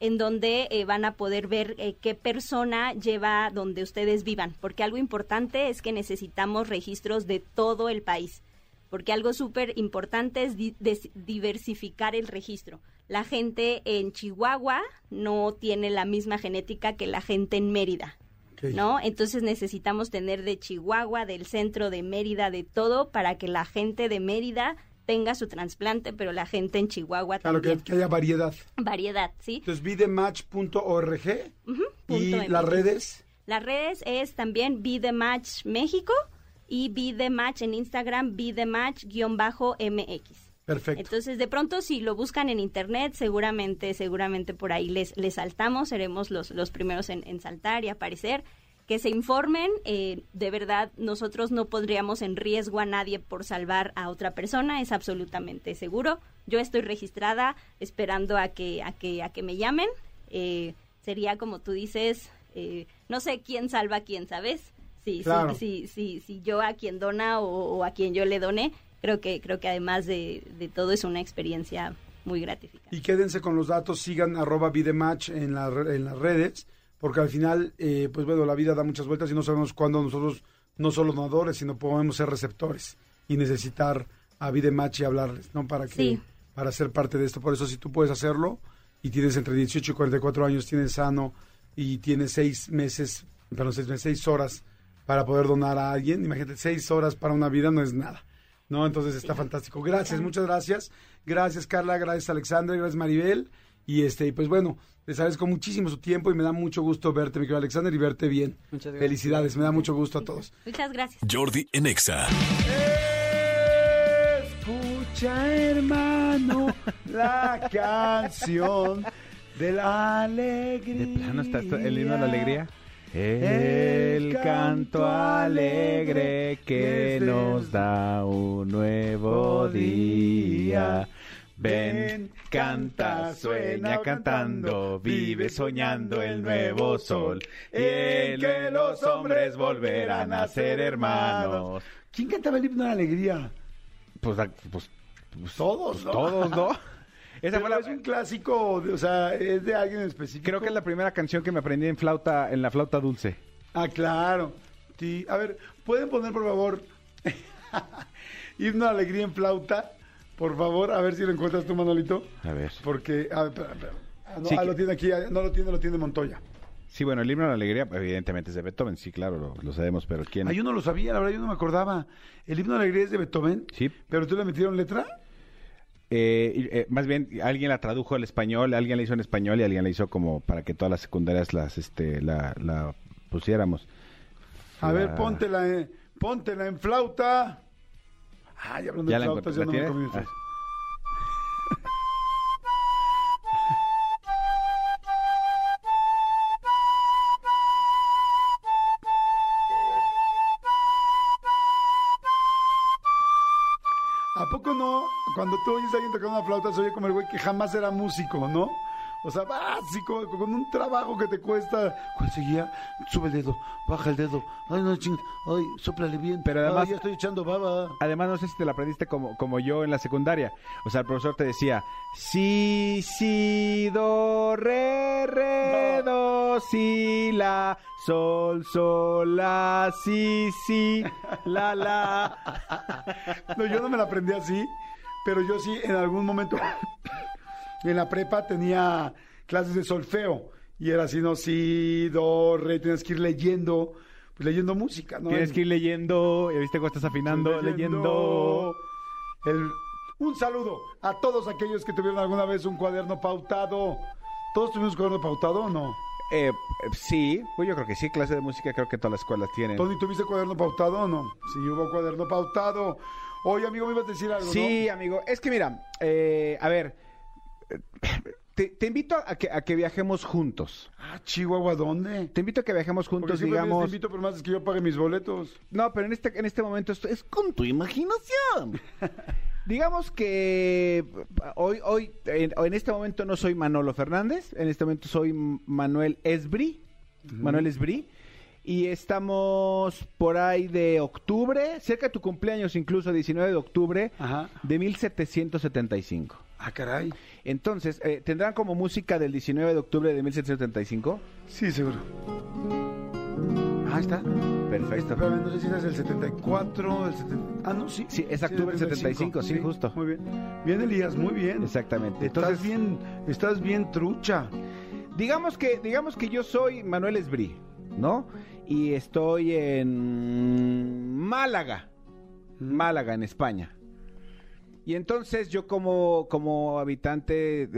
en donde eh, van a poder ver eh, qué persona lleva donde ustedes vivan, porque algo importante es que necesitamos registros de todo el país, porque algo súper importante es di- diversificar el registro. La gente en Chihuahua no tiene la misma genética que la gente en Mérida. ¿no? Entonces necesitamos tener de Chihuahua, del centro de Mérida, de todo, para que la gente de Mérida tenga su trasplante, pero la gente en Chihuahua Claro, que, también. que haya variedad. Variedad, ¿sí? Entonces, vidematch.org Ujú, y punto las redes. Las redes es también Be The Match México y Be The Match en Instagram, Be The Match-MX. Perfecto. Entonces, de pronto, si lo buscan en internet, seguramente, seguramente por ahí les, les saltamos, seremos los, los primeros en, en saltar y aparecer. Que se informen, eh, de verdad, nosotros no pondríamos en riesgo a nadie por salvar a otra persona, es absolutamente seguro. Yo estoy registrada esperando a que, a que, a que me llamen. Eh, sería como tú dices, eh, no sé quién salva a quién, ¿sabes? Sí, Claro. sí, sí, sí, sí, yo a quien dona o, o a quien yo le done, creo que creo que además de, de todo es una experiencia muy gratificante. Y quédense con los datos, sigan arroba vidematch en, la en las redes, porque al final, eh, pues bueno, la vida da muchas vueltas y no sabemos cuándo nosotros, no solo donadores, sino podemos ser receptores y necesitar a vidematch y hablarles, ¿no? Para que, Sí. para ser parte de esto. Por eso, si tú puedes hacerlo y tienes entre 18 y 44 años, tienes sano y tienes seis meses, perdón, seis seis horas para poder donar a alguien, imagínate, seis horas para una vida no es nada. ¿No? Entonces está fantástico. Gracias, muchas gracias. Gracias, Carla, gracias, Alexandra, gracias, Maribel. Y este, y pues bueno, les agradezco muchísimo su tiempo y me da mucho gusto verte, mi querido Alexander, y verte bien. Muchas gracias. Felicidades, me da mucho gusto a todos. Muchas gracias. Jordi en Exa. Escucha, hermano, la canción de la alegría. De plano está esto- el himno de la alegría. El canto alegre que nos da un nuevo día. Ven, canta, sueña cantando, vive soñando el nuevo sol. Y en que los hombres volverán a ser hermanos. ¿Quién cantaba el himno de la alegría? Pues, ah, pues, pues, Todos, ¿no? todos, ¿no? Esa fue la, es un clásico, de- o sea, es de alguien específico. creo que es la primera canción que me aprendí en flauta, en la flauta dulce. Ah, claro. Sí. A ver, ¿pueden poner, por favor, himno de alegría en flauta? Por favor, a ver si lo encuentras tú, Manolito. A ver. Porque, a ver, espera, espera. Ah, no, Sí, ah, que- lo tiene aquí, ah, no lo tiene, lo tiene Montoya. Sí, bueno, el himno de la alegría, evidentemente es de Beethoven, sí, claro, lo, lo sabemos, pero ¿quién? Ah, yo no lo sabía, la verdad, yo no me acordaba. El himno de la alegría es de Beethoven. Sí. ¿Pero tú le metieron letra? Eh, eh, más bien, alguien la tradujo al español, alguien la hizo en español y alguien la hizo como para que todas las secundarias las, este, la, la pusiéramos. A La- ver, póntela, en, póntela en flauta. Ay, hablando ¿Ya de la flautas, ya no me Ah. No? Cuando tú oyes a alguien tocando una flauta, se oye como el güey que jamás era músico, ¿no? O sea, básico, con un trabajo que te cuesta. ¿Cuál seguía? Sube el dedo, baja el dedo. Ay, no, ching. Ay, sóplale bien. Pero además- Ay, ya estoy echando baba. Además, no sé si te la aprendiste como, como yo en la secundaria. O sea, el profesor te decía, si, si, do, re, re, do, si, la, sol, sol, la, si, si, la, la. No, yo no me la aprendí así, pero yo sí en algún momento en la prepa tenía clases de solfeo y era así, no, si, do, re, tienes que ir leyendo, pues leyendo música, ¿no? Tienes que ir leyendo, ya viste cómo estás afinando, leyendo. El- un saludo a todos aquellos que tuvieron alguna vez un cuaderno pautado. ¿Todos tuvimos cuaderno pautado o no? Eh, eh, sí, pues yo creo que sí, clase de música creo que todas las escuelas tienen. Tony, ¿tuviste cuaderno pautado o no? Sí, hubo cuaderno pautado. Oye, amigo, me ibas a decir algo, Sí, amigo. Es que mira, eh, a ver, te, te invito a que, a que viajemos juntos. Ah, Chihuahua, ¿dónde? Te invito a que viajemos Porque juntos, me digamos. invito, pero más es que yo pague mis boletos. No, pero en este, en este momento esto es con tu imaginación. digamos que hoy, hoy, en, en este momento no soy Manolo Fernández, en este momento soy Manuel Esbri. Manuel Esbri. Y estamos por ahí de octubre, cerca de tu cumpleaños incluso, 19 de octubre Ajá. de 1775. Ah, caray. Entonces, eh, ¿tendrán como música del 19 de octubre de 1775? Sí, seguro. Ah, está. Perfecto. No sé si es el 74, el 70... Ah, no, sí. Sí, es octubre del 75, sí, justo. Muy bien. Bien, Elías, muy bien. Exactamente. Estás Entonces, bien, estás bien trucha. digamos que, digamos que yo soy Manuel Esbrí, ¿no? Y estoy en Málaga, Málaga, en España. Y entonces yo como, como habitante,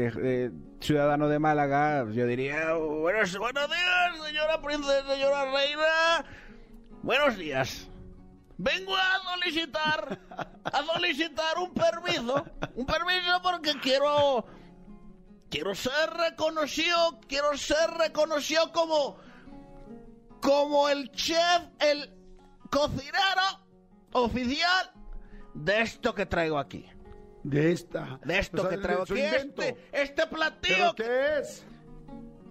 ciudadano de Málaga, yo diría, buenos, buenos días, señora princesa, señora reina. Buenos días. Vengo a solicitar, a solicitar un permiso, un permiso porque quiero, quiero ser reconocido, quiero ser reconocido como, como el chef, el cocinero oficial de esto que traigo aquí. De esta. De esto O sea, que traigo aquí, este, este ¿Pero platillo. qué es?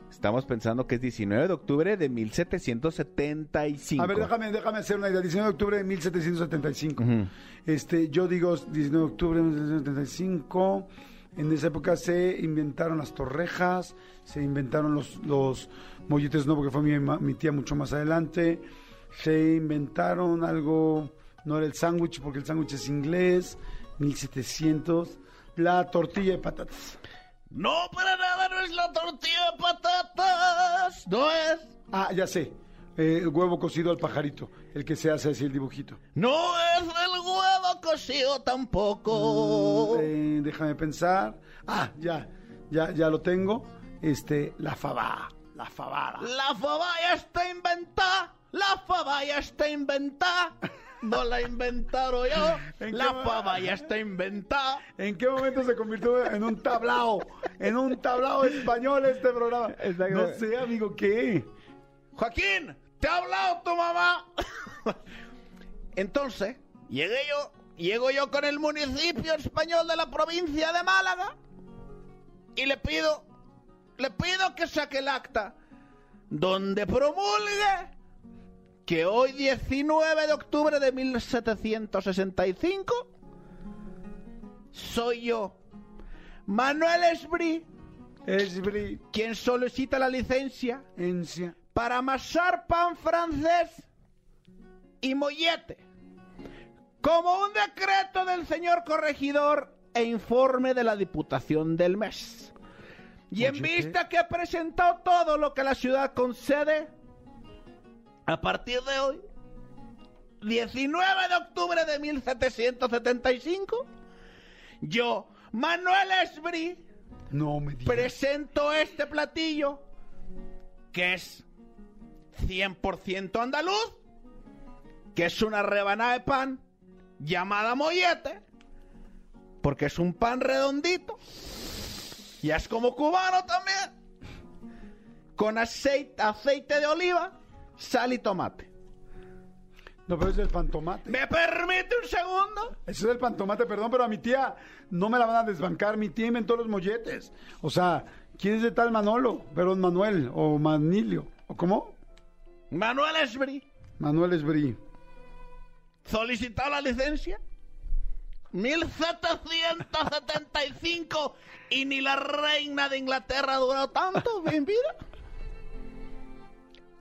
Estamos pensando que es 19 de octubre de 1775. A ver, déjame, déjame hacer una idea. 19 de octubre de 1775. Ujú. Este, yo digo 19 de octubre de 1775. En esa época se inventaron las torrejas, se inventaron los, los molletes, no, porque fue mi, mi tía mucho más adelante. Se inventaron algo, no era el sándwich, porque el sándwich es inglés, 1700. La tortilla de patatas. No, para nada, no es la tortilla de patatas. No es. Ah, ya sé. Eh, el huevo cocido al pajarito, el que se hace así el dibujito. No es el huevo cocido tampoco. Eh, déjame pensar. Ah, ya, ya, ya lo tengo. Este, la fabá, la fabada. La fabaya está inventada. La fabaya está inventada. no la inventaron yo. ¿En La fama ya está inventada. ¿En qué momento se convirtió en un tablao? En un tablao español este programa. Exacto. No sé, amigo, ¿qué? Joaquín, ¿te ha hablado tu mamá? Entonces, llegué yo, llego yo con el municipio español de la provincia de Málaga y le pido, le pido que saque el acta donde promulgue que hoy 19 de octubre de 1765 soy yo, Manuel Esbrí, quien solicita la licencia encia. para amasar pan francés y mollete, como un decreto del señor corregidor e informe de la Diputación del mes. Y en vista que he presentado todo lo que la ciudad concede, a partir de hoy, 19 de octubre de 1775, yo, Manuel Esbrí, No me digas. presento este platillo que es 100% andaluz, que es una rebanada de pan llamada mollete, porque es un pan redondito y es como cubano también, con aceite, aceite de oliva, sal y tomate. No, pero es el pantomate. ¿Me permite un segundo? Ese es el pantomate, perdón, pero a mi tía no me la van a desbancar. Mi tía inventó los molletes. O sea, ¿quién es de tal Manolo? Perdón, Manuel o Manilio. ¿O cómo? Manuel Esbrí Manuel Esbrí. solicitó la licencia. 1775 y ni la reina de Inglaterra duró tanto en vida.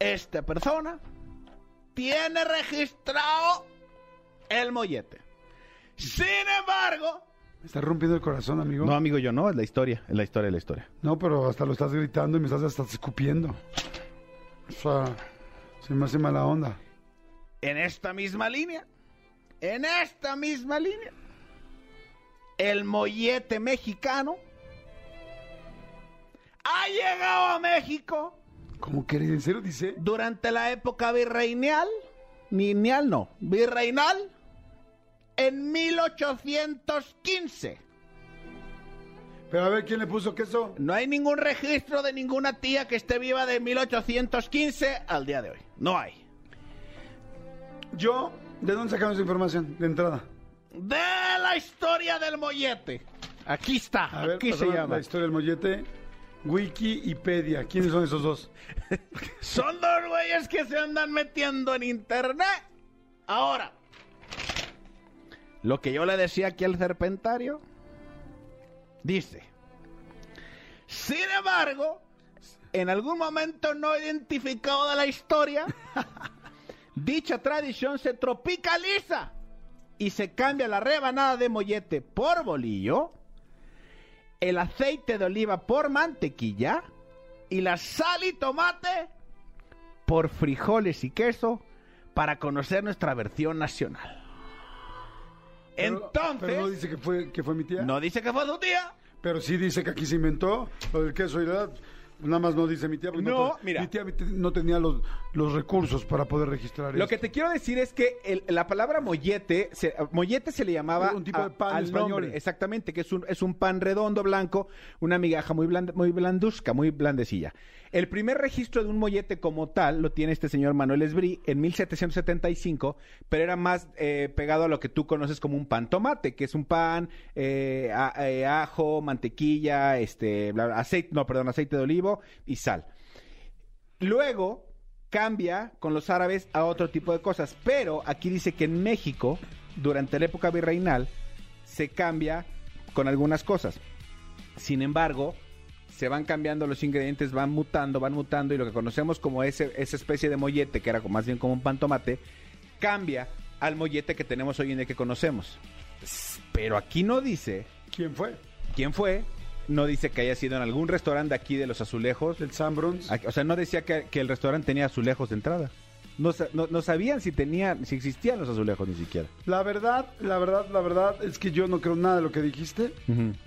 Esta persona tiene registrado el mollete. Sin embargo... Me está rompiendo el corazón, amigo. No, amigo, yo no, es la historia, es la historia de la historia. No, pero hasta lo estás gritando y me estás hasta escupiendo. O sea, se me hace mala onda. En esta misma línea, en esta misma línea, el mollete mexicano ha llegado a México ¿Cómo que en serio dice? durante la época virreinal, lineal no, virreinal, en 1815. Pero a ver, ¿quién le puso queso? No hay ningún registro de ninguna tía que esté viva de 1815 al día de hoy. No hay. Yo, ¿de dónde sacamos esa información? De entrada. De la historia del mollete. Aquí está, A ver, aquí se llama. La historia del mollete. Wiki y Pedia. ¿Quiénes son esos dos? Son dos güeyes que se andan metiendo en internet. Ahora, lo que yo le decía aquí al serpentario, dice, sin embargo, en algún momento no identificado de la historia, dicha tradición se tropicaliza y se cambia la rebanada de mollete por bolillo, el aceite de oliva por mantequilla y la sal y tomate por frijoles y queso para conocer nuestra versión nacional. Pero- Entonces, Pero no dice que fue, que fue mi tía. no dice que fue su tía. Pero sí dice que aquí se inventó lo del queso y la... Nada más no dice mi tía. porque No, mira. Mi tía no tenía los, los recursos para poder registrar Lo que te quiero decir es que el- la palabra mollete, se, mollete se le llamaba Un tipo de pan al español. nombre, exactamente, que es un, es un pan redondo blanco, una migaja muy, blanda, muy blanduzca, muy blandecilla. El primer registro de un mollete como tal lo tiene este señor Manuel Esbrí en 1775, pero era más eh, pegado a lo que tú conoces como un pan tomate, que es un pan, eh, a- eh, ajo, mantequilla, este, aceite, no, perdón, aceite de olivo y sal. Luego cambia con los árabes a otro tipo de cosas, pero aquí dice que en México, durante la época virreinal, se cambia con algunas cosas. Sin embargo, se van cambiando los ingredientes, van mutando, van mutando y lo que conocemos como ese, esa especie de mollete, que era más bien como un pan tomate, cambia al mollete que tenemos hoy en día que conocemos. Pero aquí no dice ¿Quién fue? quién fue, no dice que haya sido en algún restaurante de aquí de los azulejos, ¿El Sanbrons? O sea, no decía que, que el restaurante tenía azulejos de entrada. No, sa- no, no sabían si tenían, si existían los azulejos ni siquiera. La verdad, la verdad, la verdad es que yo no creo nada de lo que dijiste.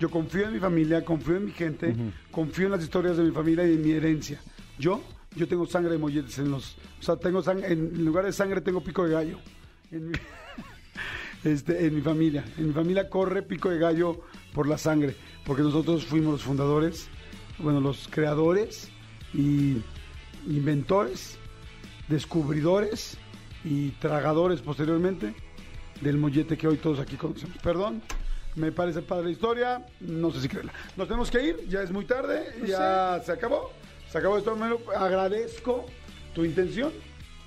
Yo confío en mi familia, confío en mi gente, confío en las historias de mi familia y en mi herencia. Yo, yo tengo sangre de molletes en los, o sea, tengo sangre, en lugar de sangre tengo pico de gallo. En mi, este, en mi familia. En mi familia corre pico de gallo por la sangre, porque nosotros fuimos los fundadores, bueno, los creadores y inventores, descubridores y tragadores posteriormente del mollete que hoy todos aquí conocemos. Perdón, me parece padre la historia, no sé si creerla. Nos tenemos que ir, ya es muy tarde, ya se acabó. Se acabó esto, agradezco tu intención,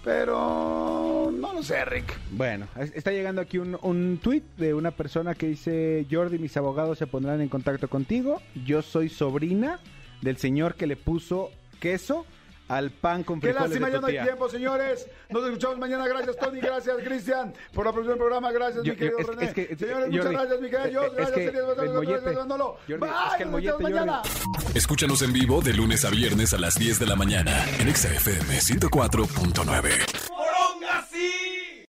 pero no lo sé, Rick. Bueno, es- está llegando aquí un, un tweet de una persona que dice, Jordi, mis abogados se pondrán en contacto contigo. Yo soy sobrina del señor que le puso queso al pan con Qué frijoles lástima, de ya no hay tiempo, señores. Nos escuchamos mañana. Gracias, Tony. Gracias, Cristian, por la producción del programa. Gracias, Yo- mi querido es- René. es que- señores, muchas Jordi, gracias, mi querido. es- Gracias, que querido. el Gracias, mollete- gracias, Bye, es que el mollete, mañana. Escúchanos en vivo de lunes a viernes a las 10 de la mañana en Exa FM 104.9.